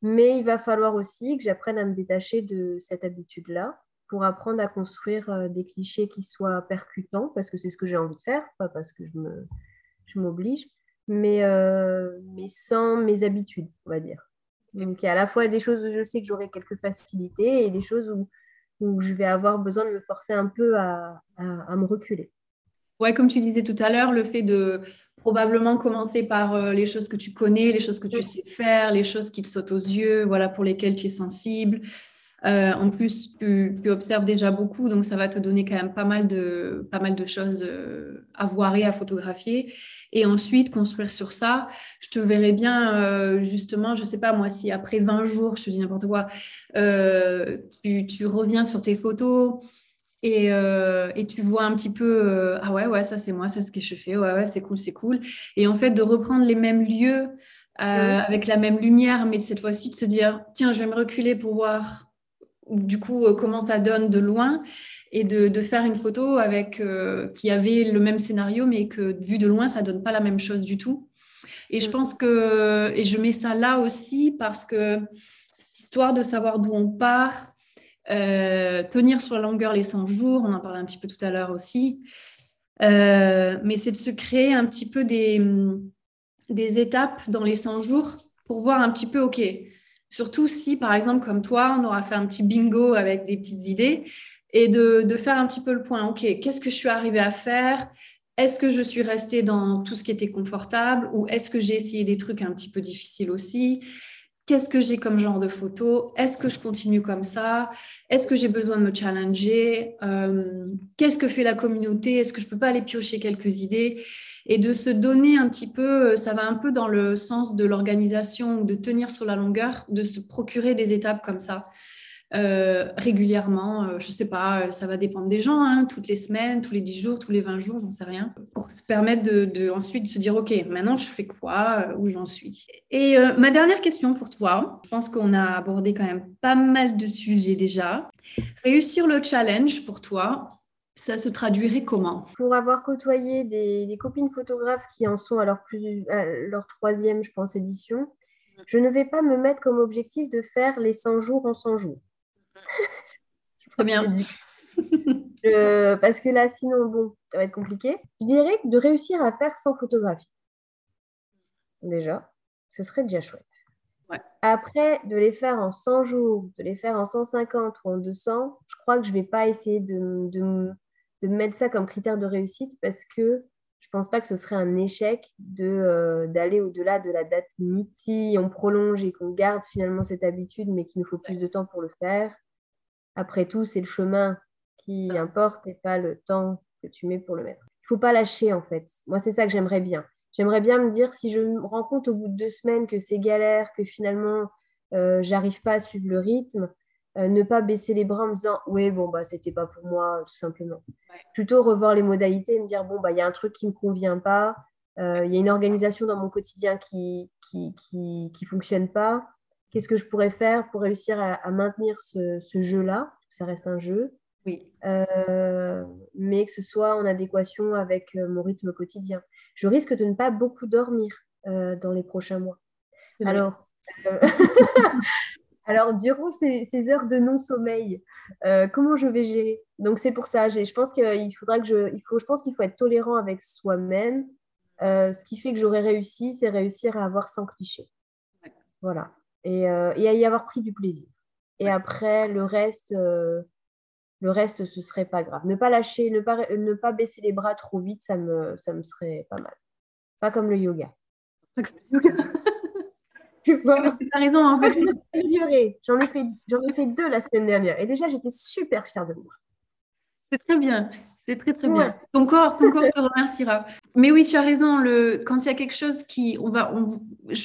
Mais il va falloir aussi que j'apprenne à me détacher de cette habitude-là pour apprendre à construire euh, des clichés qui soient percutants, parce que c'est ce que j'ai envie de faire, pas parce que je m'oblige, mais, euh, mais sans mes habitudes, on va dire. Donc, il y a à la fois des choses où je sais que j'aurai quelques facilités et des choses où, où, je vais avoir besoin de me forcer un peu à, à, me reculer. Ouais, comme tu disais tout à l'heure, le fait de probablement commencer par euh, les choses que tu connais, les choses que tu sais faire, les choses qui te sautent aux yeux, voilà, pour lesquelles tu es sensible. Euh, en plus, tu, observes déjà beaucoup, donc ça va te donner quand même pas mal de, pas mal de choses euh, à voir et à photographier. Et ensuite, construire sur ça, je te verrais bien, euh, justement, je ne sais pas moi, si après 20 jours, je te dis n'importe quoi, tu, tu, reviens sur tes photos et, et, tu vois un petit peu, ah ouais, ouais, ça c'est moi, c'est ce que je fais, ouais, ouais, c'est cool, c'est cool. Et en fait, de reprendre les mêmes lieux. avec la même lumière, mais cette fois-ci de se dire, tiens, je vais me reculer pour voir du coup, euh, comment ça donne de loin et de, faire une photo avec euh, qui avait le même scénario, mais que vu de loin, ça donne pas la même chose du tout. Et je mm. pense que, et je mets ça là aussi parce que cette histoire de savoir d'où on part, euh, tenir sur la longueur les 100 jours, on en parlait un petit peu tout à l'heure aussi, mais c'est de se créer un petit peu des, des étapes dans les 100 jours pour voir un petit peu, OK, Surtout si, par exemple, comme toi, on aura fait un petit bingo avec des petites idées et de, faire un petit peu le point. OK, qu'est-ce que je suis arrivée à faire? Est-ce que je suis restée dans tout ce qui était confortable ou est-ce que j'ai essayé des trucs un petit peu difficiles aussi? Qu'est-ce que j'ai comme genre de photo? Est-ce que je continue comme ça? Est-ce que j'ai besoin de me challenger? Euh, Qu'est-ce que fait la communauté? Est-ce que je peux pas aller piocher quelques idées? Et de se donner un petit peu, euh, ça va un peu dans le sens de l'organisation, de tenir sur la longueur, de se procurer des étapes comme ça. Euh, régulièrement, euh, je ne sais pas, ça va dépendre des gens, hein, toutes les semaines, tous les 10 jours, tous les 20 jours, j'en sais rien, pour se permettre de, ensuite se dire, OK, maintenant je fais quoi, où j'en suis. Et ma dernière question pour toi, je pense qu'on a abordé quand même pas mal de sujets déjà. Réussir le challenge pour toi, ça se traduirait comment? Pour avoir côtoyé des, copines photographes qui en sont à leur, plus, leur troisième, je pense, édition, mm. je ne vais pas me mettre comme objectif de faire les 100 jours en 100 jours. Très bien. parce que là, sinon, bon, ça va être compliqué. Je dirais de réussir à faire 100 photographies. Déjà, ce serait déjà chouette. Après, de les faire en 100 jours, de les faire en 150 ou en 200, je crois que je ne vais pas essayer de, de, de mettre ça comme critère de réussite parce que je pense pas que ce serait un échec de euh, d'aller au-delà de la date limite. Si on prolonge et qu'on garde finalement cette habitude, mais qu'il nous faut plus de temps pour le faire, après tout, c'est le chemin qui importe et pas le temps que tu mets pour le mettre. Il faut pas lâcher en fait. Moi, c'est ça que j'aimerais bien. J'aimerais bien me dire si je me rends compte au bout de deux semaines que c'est galère, que finalement euh, j'arrive pas à suivre le rythme, euh, ne pas baisser les bras en me disant oui bon bah c'était pas pour moi tout simplement. Plutôt revoir les modalités et me dire bon bah il y a un truc qui me convient pas euh, il y a une organisation dans mon quotidien qui qui, qui, qui fonctionne pas. Qu'est-ce que je pourrais faire pour réussir à, maintenir ce, ce jeu là ça reste un jeu. Oui. Euh, mais que ce soit en adéquation avec mon rythme quotidien. Je risque de ne pas beaucoup dormir dans les prochains mois. Alors Alors, durant ces, heures de non-sommeil, euh, comment je vais gérer? Donc, c'est pour ça, je pense qu'il faudra que je, il faut, je pense qu'il faut être tolérant avec soi-même. Euh, ce qui fait que j'aurais réussi, c'est réussir à avoir sans cliché. Voilà. Et, euh, et, à y avoir pris du plaisir. Et après, le reste, le reste, ce serait pas grave. Ne pas lâcher, ne pas, ne pas baisser les bras trop vite, ça me, ça me serait pas mal. Pas comme le yoga. Tu as raison, en fait. J'en ai, fait, ai fait deux la semaine dernière. Et déjà, j'étais super fière de moi. C'est très bien. C'est très très bien. Ton corps, ton corps te remerciera. Mais oui, tu as raison. Le, quand il y a quelque chose qui, on va,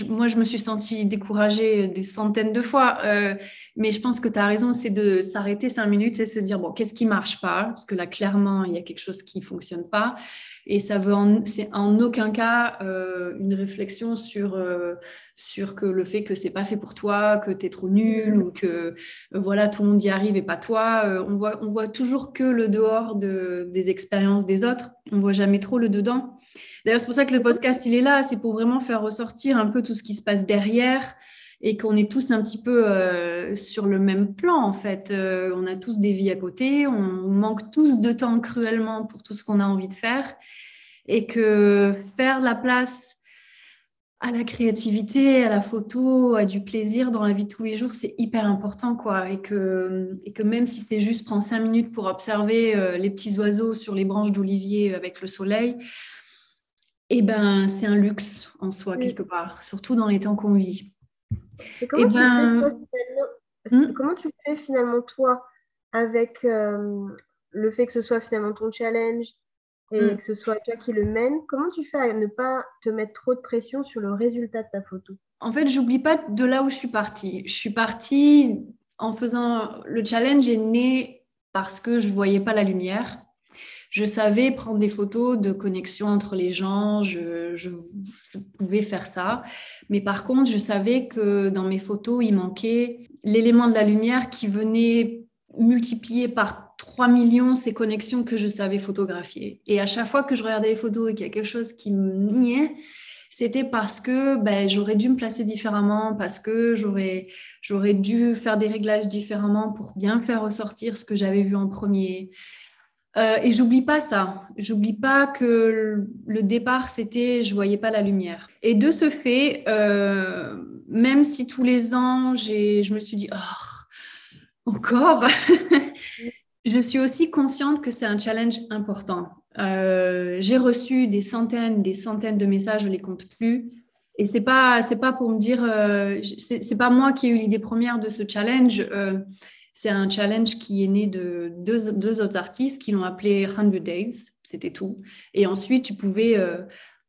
moi je me suis sentie découragée des centaines de fois. Euh, mais je pense que tu as raison, c'est de s'arrêter cinq minutes et se dire bon, qu'est-ce qui marche pas? Parce que là, clairement, il y a quelque chose qui fonctionne pas. Et ça veut, c'est en aucun cas euh, une réflexion sur euh, sur que le fait que c'est pas fait pour toi, que tu es trop nul ou que voilà tout le monde y arrive et pas toi. on voit on voit toujours que le dehors de des expériences des autres. On voit jamais trop le dedans. D'ailleurs, c'est pour ça que le podcast, il est là. C'est pour vraiment faire ressortir un peu tout ce qui se passe derrière et qu'on est tous un petit peu euh, sur le même plan, en fait. Euh, on a tous des vies à côté. On manque tous de temps cruellement pour tout ce qu'on a envie de faire. Et que faire la place à la créativité, à la photo, à du plaisir dans la vie de tous les jours, c'est hyper important, quoi. Et que, et que même si c'est juste prendre cinq minutes pour observer euh, les petits oiseaux sur les branches d'olivier avec le soleil, eh ben, c'est un luxe en soi, quelque part, surtout dans les temps qu'on vit. Et comment, tu ben... fais, hmm? comment tu fais finalement, toi, avec euh, le fait que ce soit finalement ton challenge, et mm. que ce soit toi qui le mène, comment tu fais à ne pas te mettre trop de pression sur le résultat de ta photo? En fait, j'oublie pas de là où je suis partie. Je suis partie en faisant le challenge est né parce que je voyais pas la lumière. Je savais prendre des photos de connexion entre les gens, je, je, pouvais faire ça. Mais par contre, je savais que dans mes photos, il manquait l'élément de la lumière qui venait multiplier par 3 millions ces connexions que je savais photographier. Et à chaque fois que je regardais les photos et qu'il y a quelque chose qui me niait, c'était parce que ben, j'aurais dû me placer différemment, parce que j'aurais, j'aurais dû faire des réglages différemment pour bien faire ressortir ce que j'avais vu en premier. Euh, et j'oublie pas ça. J'oublie pas que le départ, c'était je voyais pas la lumière. Et de ce fait, euh, même si tous les ans, j'ai, je me suis dit, oh, encore? Je suis aussi consciente que c'est un challenge important. Euh, j'ai reçu des centaines, des centaines de messages, je les compte plus. Et c'est pas, c'est pas pour me dire, euh, c'est pas moi qui ai eu l'idée première de ce challenge. Euh, c'est un challenge qui est né de deux, deux autres artistes qui l'ont appelé 100 Days, c'était tout. Et ensuite, tu pouvais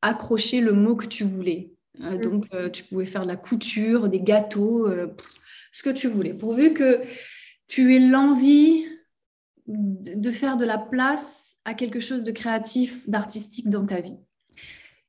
accrocher le mot que tu voulais. Mm. donc, tu pouvais faire de la couture, des gâteaux, ce que tu voulais, pourvu que tu aies l'envie de faire de la place à quelque chose de créatif, d'artistique dans ta vie.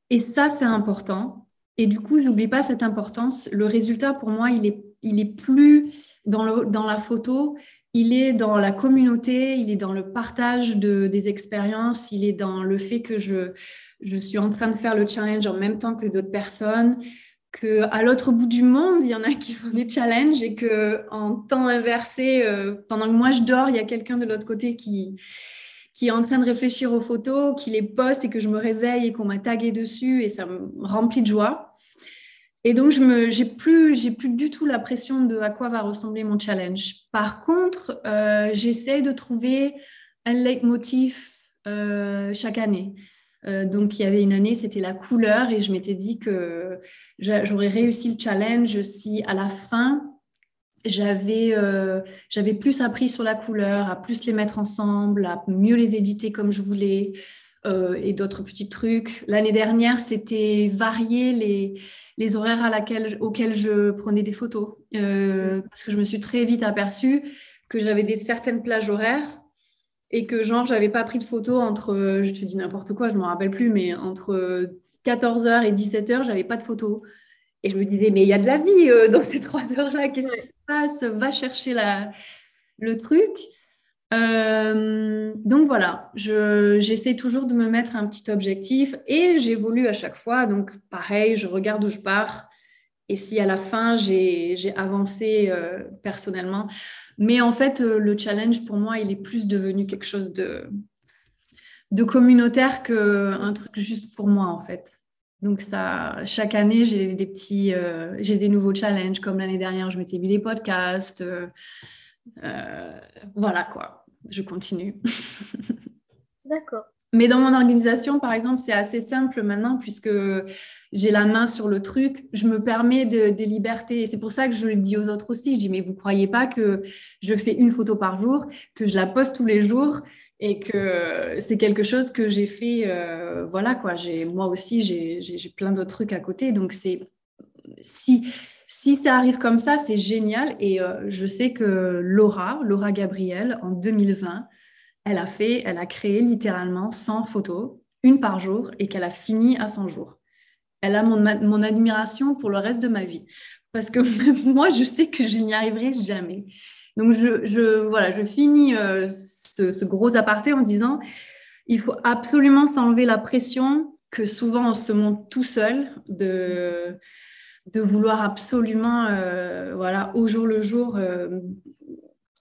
Et ça, c'est important. Et du coup, je n'oublie pas cette importance. Le résultat, pour moi, il est, il est plus dans, dans la photo, il est dans la communauté, il est dans le partage de, des expériences, il est dans le fait que je, je suis en train de faire le challenge en même temps que d'autres personnes, qu'à l'autre bout du monde, il y en a qui font des challenges et que en temps inversé, euh, pendant que moi je dors, il y a quelqu'un de l'autre côté qui, qui est en train de réfléchir aux photos, qui les poste et que je me réveille et qu'on m'a tagué dessus et ça me remplit de joie. Et donc, je n'ai j'ai plus, plus du tout la pression de à quoi va ressembler mon challenge. Par contre, euh, j'essaie de trouver un leitmotiv euh, chaque année. Euh, donc, il y avait une année, c'était la couleur et je m'étais dit que j'aurais réussi le challenge si à la fin, j'avais euh, j'avais plus appris sur la couleur, à plus les mettre ensemble, à mieux les éditer comme je voulais euh, et d'autres petits trucs. L'année dernière, c'était varier les, les horaires à laquelle, auxquels je prenais des photos parce que je me suis très vite aperçue que j'avais des certaines plages horaires et que genre j'avais pas pris de photos entre, je te dis n'importe quoi, je m'en rappelle plus, mais entre 14h et 17h, j'avais pas de photos. Et je me disais, mais il y a de la vie euh, dans ces trois heures-là, qu'est-ce qui se passe? Va chercher la, le truc. Euh, donc voilà, j'essaie toujours de me mettre un petit objectif et j'évolue à chaque fois. Donc pareil, je regarde où je pars et si à la fin j'ai avancé euh, personnellement. Mais en fait, euh, le challenge pour moi, il est plus devenu quelque chose de, de communautaire qu'un truc juste pour moi en fait. Donc ça, chaque année, j'ai des petits, euh, j'ai des nouveaux challenges. Comme l'année dernière, je m'étais mis des podcasts. voilà quoi, je continue. D'accord. Mais dans mon organisation, par exemple, c'est assez simple maintenant puisque j'ai la main sur le truc. Je me permets des libertés. Et c'est pour ça que je le dis aux autres aussi. Je dis, mais vous ne croyez pas que je fais une photo par jour, que je la poste tous les jours et que c'est quelque chose que j'ai fait. Euh, voilà quoi. Moi aussi, j'ai plein d'autres trucs à côté. Donc, c'est si, si ça arrive comme ça, c'est génial. Et euh, je sais que Laura, Laura Gabriel, en 2020, elle a fait, elle a créé littéralement 100 photos, une par jour, et qu'elle a fini à 100 jours. Elle a mon, admiration pour le reste de ma vie. Parce que moi, je sais que je n'y arriverai jamais. Donc, je, je voilà, je finis euh, ce, gros aparté en disant, il faut absolument s'enlever la pression que souvent on se monte tout seul de, de vouloir absolument, euh, voilà, au jour le jour, euh,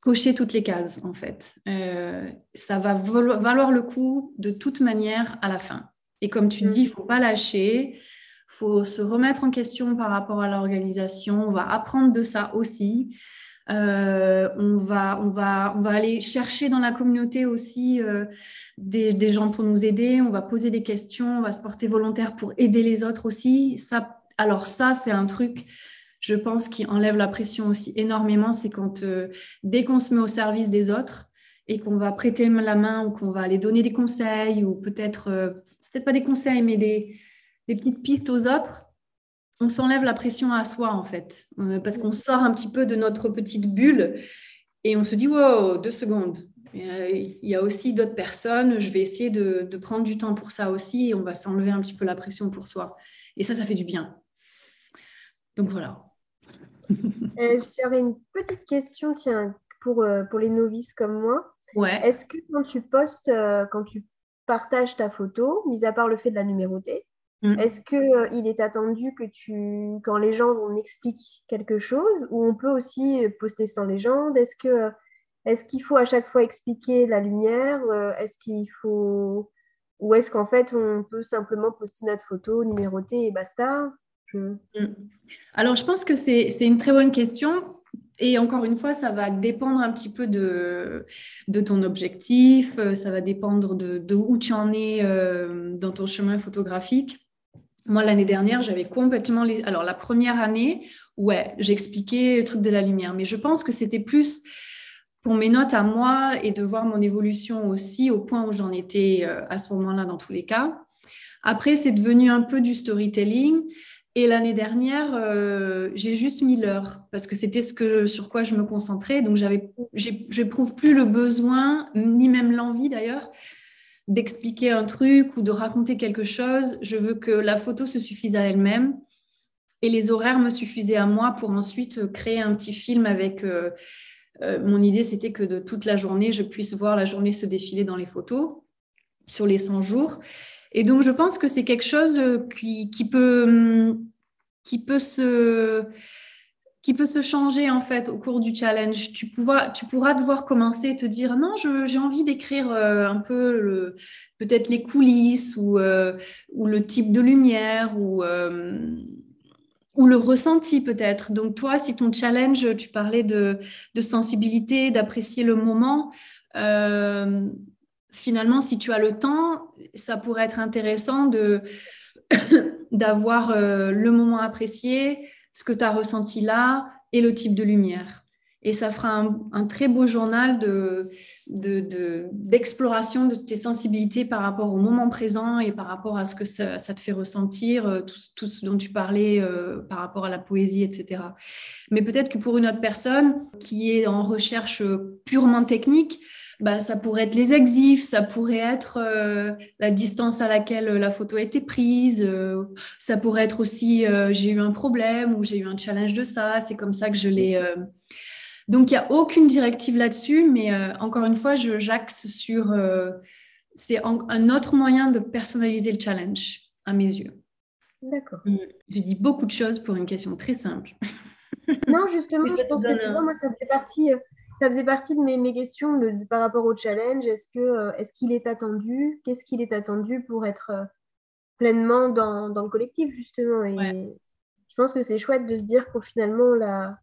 cocher toutes les cases, en fait. Euh, ça va valoir le coup de toute manière à la fin. Et comme tu dis, il ne faut pas lâcher, il faut se remettre en question par rapport à l'organisation, on va apprendre de ça aussi. Euh, on, va, on, va, on va aller chercher dans la communauté aussi euh, des, des, gens pour nous aider, on va poser des questions, on va se porter volontaire pour aider les autres aussi. Ça, alors ça, c'est un truc je pense, qui enlève la pression aussi énormément, c'est quand euh, dès qu'on se met au service des autres et qu'on va prêter la main ou qu'on va aller donner des conseils ou peut-être, euh, peut-être pas des conseils, mais des, petites pistes aux autres, on s'enlève la pression à soi en fait, euh, parce qu'on sort un petit peu de notre petite bulle et on se dit, wow, deux secondes. Il y a aussi d'autres personnes, je vais essayer de, de prendre du temps pour ça aussi et on va s'enlever un petit peu la pression pour soi. Et ça, ça fait du bien. Donc voilà. Euh, j'avais une petite question, tiens, pour, euh, pour les novices comme moi. Ouais. Est-ce que quand tu postes, euh, quand tu partages ta photo, mis à part le fait de la numéroter, mm. est-ce qu'il est attendu que tu, quand les gens, on explique quelque chose, ou on peut aussi poster sans légende? Est-ce que est-ce qu'il faut à chaque fois expliquer la lumière Est-ce qu'il faut ou est-ce qu'en fait on peut simplement poster notre photo, numéroter et basta? Mm. Alors, je pense que c'est une très bonne question. Et encore une fois, ça va dépendre un petit peu de, de ton objectif, euh, ça va dépendre de, de où tu en es euh, dans ton chemin photographique. Moi, l'année dernière, j'avais complètement... Les... Alors, la première année, ouais, j'expliquais le truc de la lumière, mais je pense que c'était plus pour mes notes à moi et de voir mon évolution aussi au point où j'en étais euh, à ce moment-là dans tous les cas. Après, c'est devenu un peu du storytelling. Et l'année dernière, euh, j'ai juste mis l'heure parce que c'était ce que, sur quoi je me concentrais. Donc, je n'éprouve plus le besoin, ni même l'envie d'ailleurs, d'expliquer un truc ou de raconter quelque chose. Je veux que la photo se suffise à elle-même et les horaires me suffisaient à moi pour ensuite créer un petit film avec. Euh, euh, mon idée, c'était que de toute la journée, je puisse voir la journée se défiler dans les photos sur les 100 jours. Et donc, je pense que c'est quelque chose euh, qui, peut, hum, qui, peut se, qui peut se changer en fait au cours du challenge. Tu pourras, devoir commencer et te dire non, j'ai envie d'écrire euh, un peu peut-être les coulisses ou, euh, ou le type de lumière ou, ou le ressenti peut-être. Donc toi, si ton challenge, tu parlais de sensibilité, d'apprécier le moment, finalement, si tu as le temps, ça pourrait être intéressant de d'avoir euh, le moment apprécié, ce que tu as ressenti là et le type de lumière. Et ça fera un, très beau journal d'exploration de, tes sensibilités par rapport au moment présent et par rapport à ce que ça, te fait ressentir, euh, tout, ce dont tu parlais euh, par rapport à la poésie, etc. Mais peut-être que pour une autre personne qui est en recherche purement technique, bah, ça pourrait être les exifs, ça pourrait être euh, la distance à laquelle la photo a été prise, euh, ça pourrait être aussi euh, j'ai eu un problème ou j'ai eu un challenge de ça, c'est comme ça que je l'ai. Donc il n'y a aucune directive là-dessus, mais encore une fois, j'axe sur. c'est un autre moyen de personnaliser le challenge, à mes yeux. D'accord. Je dis beaucoup de choses pour une question très simple. non, justement, je pense que tu vois, moi, ça fait partie, euh, ça faisait partie de mes, mes questions par rapport au challenge. Est-ce que euh, est-ce qu'il est attendu? Qu'est-ce qu'il est attendu pour être euh, pleinement dans, dans, le collectif, justement? Et je pense que c'est chouette de se dire que finalement, la,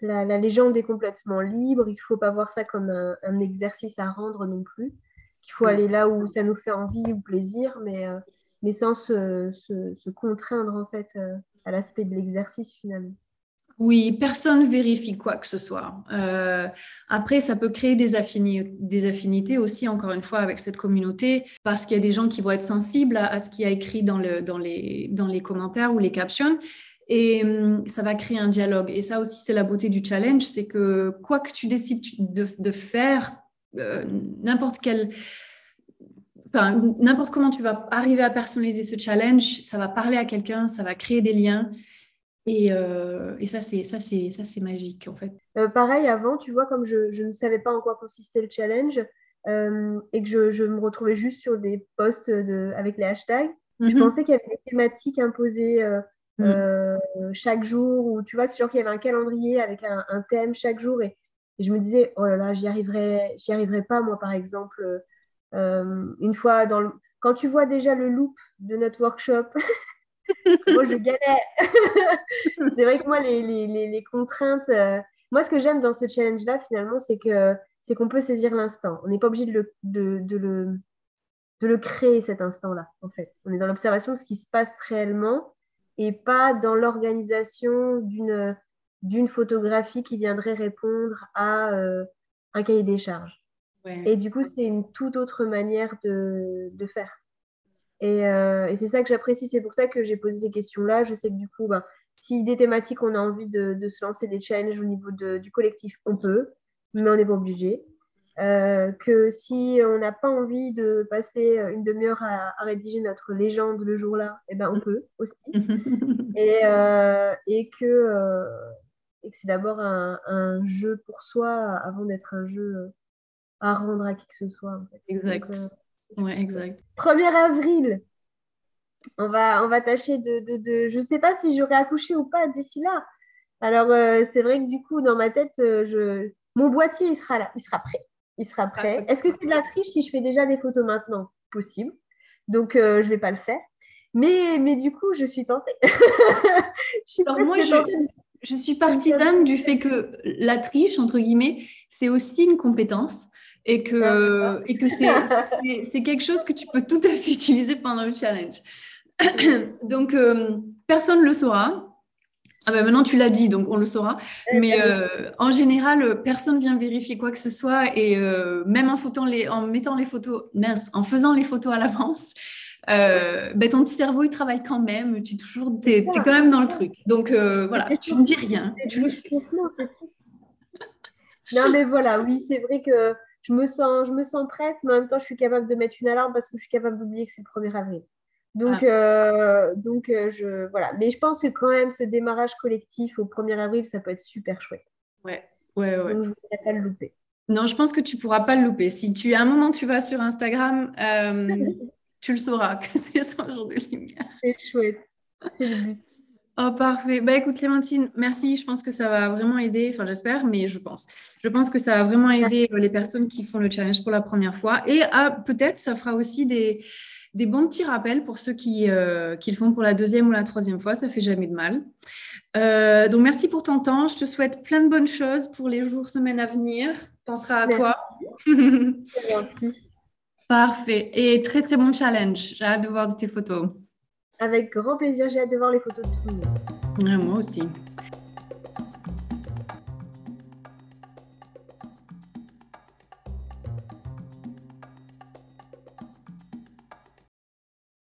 la, la, légende est complètement libre. Il ne faut pas voir ça comme un, un, exercice à rendre non plus. Qu'il faut aller là où ça nous fait envie ou plaisir, mais, mais sans se, se, se, contraindre en fait à l'aspect de l'exercice finalement. Oui, personne vérifie quoi que ce soit. Euh, après, ça peut créer des, affinités aussi, encore une fois, avec cette communauté, parce qu'il y a des gens qui vont être sensibles à, ce qui a écrit dans, le, dans, les, commentaires ou les captions. Et hum, ça va créer un dialogue. Et ça aussi, c'est la beauté du challenge, c'est que quoi que tu décides de, faire, euh, n'importe quel... N'importe comment tu vas arriver à personnaliser ce challenge, ça va parler à quelqu'un, ça va créer des liens. Et, euh, et, ça, c'est ça, c'est ça, c'est magique en fait. Euh, pareil, avant, tu vois, comme je, je, ne savais pas en quoi consistait le challenge euh, et que je, je, me retrouvais juste sur des posts de, avec les hashtags, je mhm. pensais qu'il y avait des thématiques imposées mhm. chaque jour ou tu vois, genre qu'il y avait un calendrier avec un, un thème chaque jour et, et, je me disais, oh là là, j'y arriverai, j'y arriverai pas moi, par exemple. une fois dans le... quand tu vois déjà le loop de notre workshop moi, je galère. c'est vrai que moi, les, les, les, contraintes. Euh, moi, ce que j'aime dans ce challenge-là, finalement, c'est que c'est qu'on peut saisir l'instant. On n'est pas obligé de le, de, de, le, de le créer, cet instant-là, en fait. On est dans l'observation de ce qui se passe réellement et pas dans l'organisation d'une d'une photographie qui viendrait répondre à euh, un cahier des charges. Et du coup, c'est une toute autre manière de, de faire. Euh, et, c'est ça que j'apprécie. C'est pour ça que j'ai posé ces questions-là. Je sais que du coup, ben, si des thématiques, on a envie de, se lancer des challenges au niveau du collectif, on peut, mais on n'est pas obligé. Euh, que si on n'a pas envie de passer une demi-heure à, rédiger notre légende le jour-là, eh ben on peut aussi. et, euh, et, que, et que c'est d'abord un, un, jeu pour soi avant d'être un jeu à rendre à qui que ce soit. En fait. Exact. Ouais, exact. 1er avril, on va, on va tâcher de, de, Je ne sais pas si j'aurai accouché ou pas d'ici là. Alors, euh, c'est vrai que du coup, dans ma tête, euh, je... mon boîtier, il sera là, il sera prêt. Il sera prêt. Est-ce que c'est de la triche si je fais déjà des photos maintenant? Possible. Donc, euh, je ne vais pas le faire. Mais, mais du coup, je suis tentée. je suis moi, je, je suis partisane du fait que la triche, entre guillemets, c'est aussi une compétence et que, et que c'est quelque chose que tu peux tout à fait utiliser pendant le challenge. donc, euh, personne ne le saura. Ah ben maintenant, tu l'as dit, donc on le saura. Mais euh, en général, personne vient vérifier quoi que ce soit. Et euh, même en, les, en mettant les photos, mince, en faisant les photos à l'avance, ben ton petit cerveau, il travaille quand même. Tu es toujours, es, quand même dans le truc. Donc voilà, tu ne dis rien. Non, mais voilà, oui, c'est vrai que je me sens, je me sens prête, mais en même temps, je suis capable de mettre une alarme parce que je suis capable d'oublier que c'est le 1er avril. Donc, ah. euh, donc euh, je, voilà. Mais je pense que quand même, ce démarrage collectif au 1er avril, ça peut être super chouette. Ouais, ouais, ouais. Donc, je ne voudrais pas le louper. Non, je pense que tu ne pourras pas le louper. Si tu, à un moment, tu vas sur Instagram, euh, tu le sauras que c'est ça jour de lumière. C'est chouette. C'est le but. Oh, parfait. Bah, écoute, Clémentine, merci. Je pense que ça va vraiment aider. Enfin, j'espère, mais je pense. Je pense que ça va vraiment aider euh, les personnes qui font le challenge pour la première fois. Et ah, peut-être, ça fera aussi des, des, bons petits rappels pour ceux qui, euh, qui, le font pour la deuxième ou la troisième fois. Ça fait jamais de mal. Euh, donc, merci pour ton temps. Je te souhaite plein de bonnes choses pour les jours, semaines à venir. Pensera à toi. Parfait. Et très, très bon challenge. J'ai hâte de voir tes photos. Avec grand plaisir, j'ai hâte de voir les photos de tout le monde. moi aussi.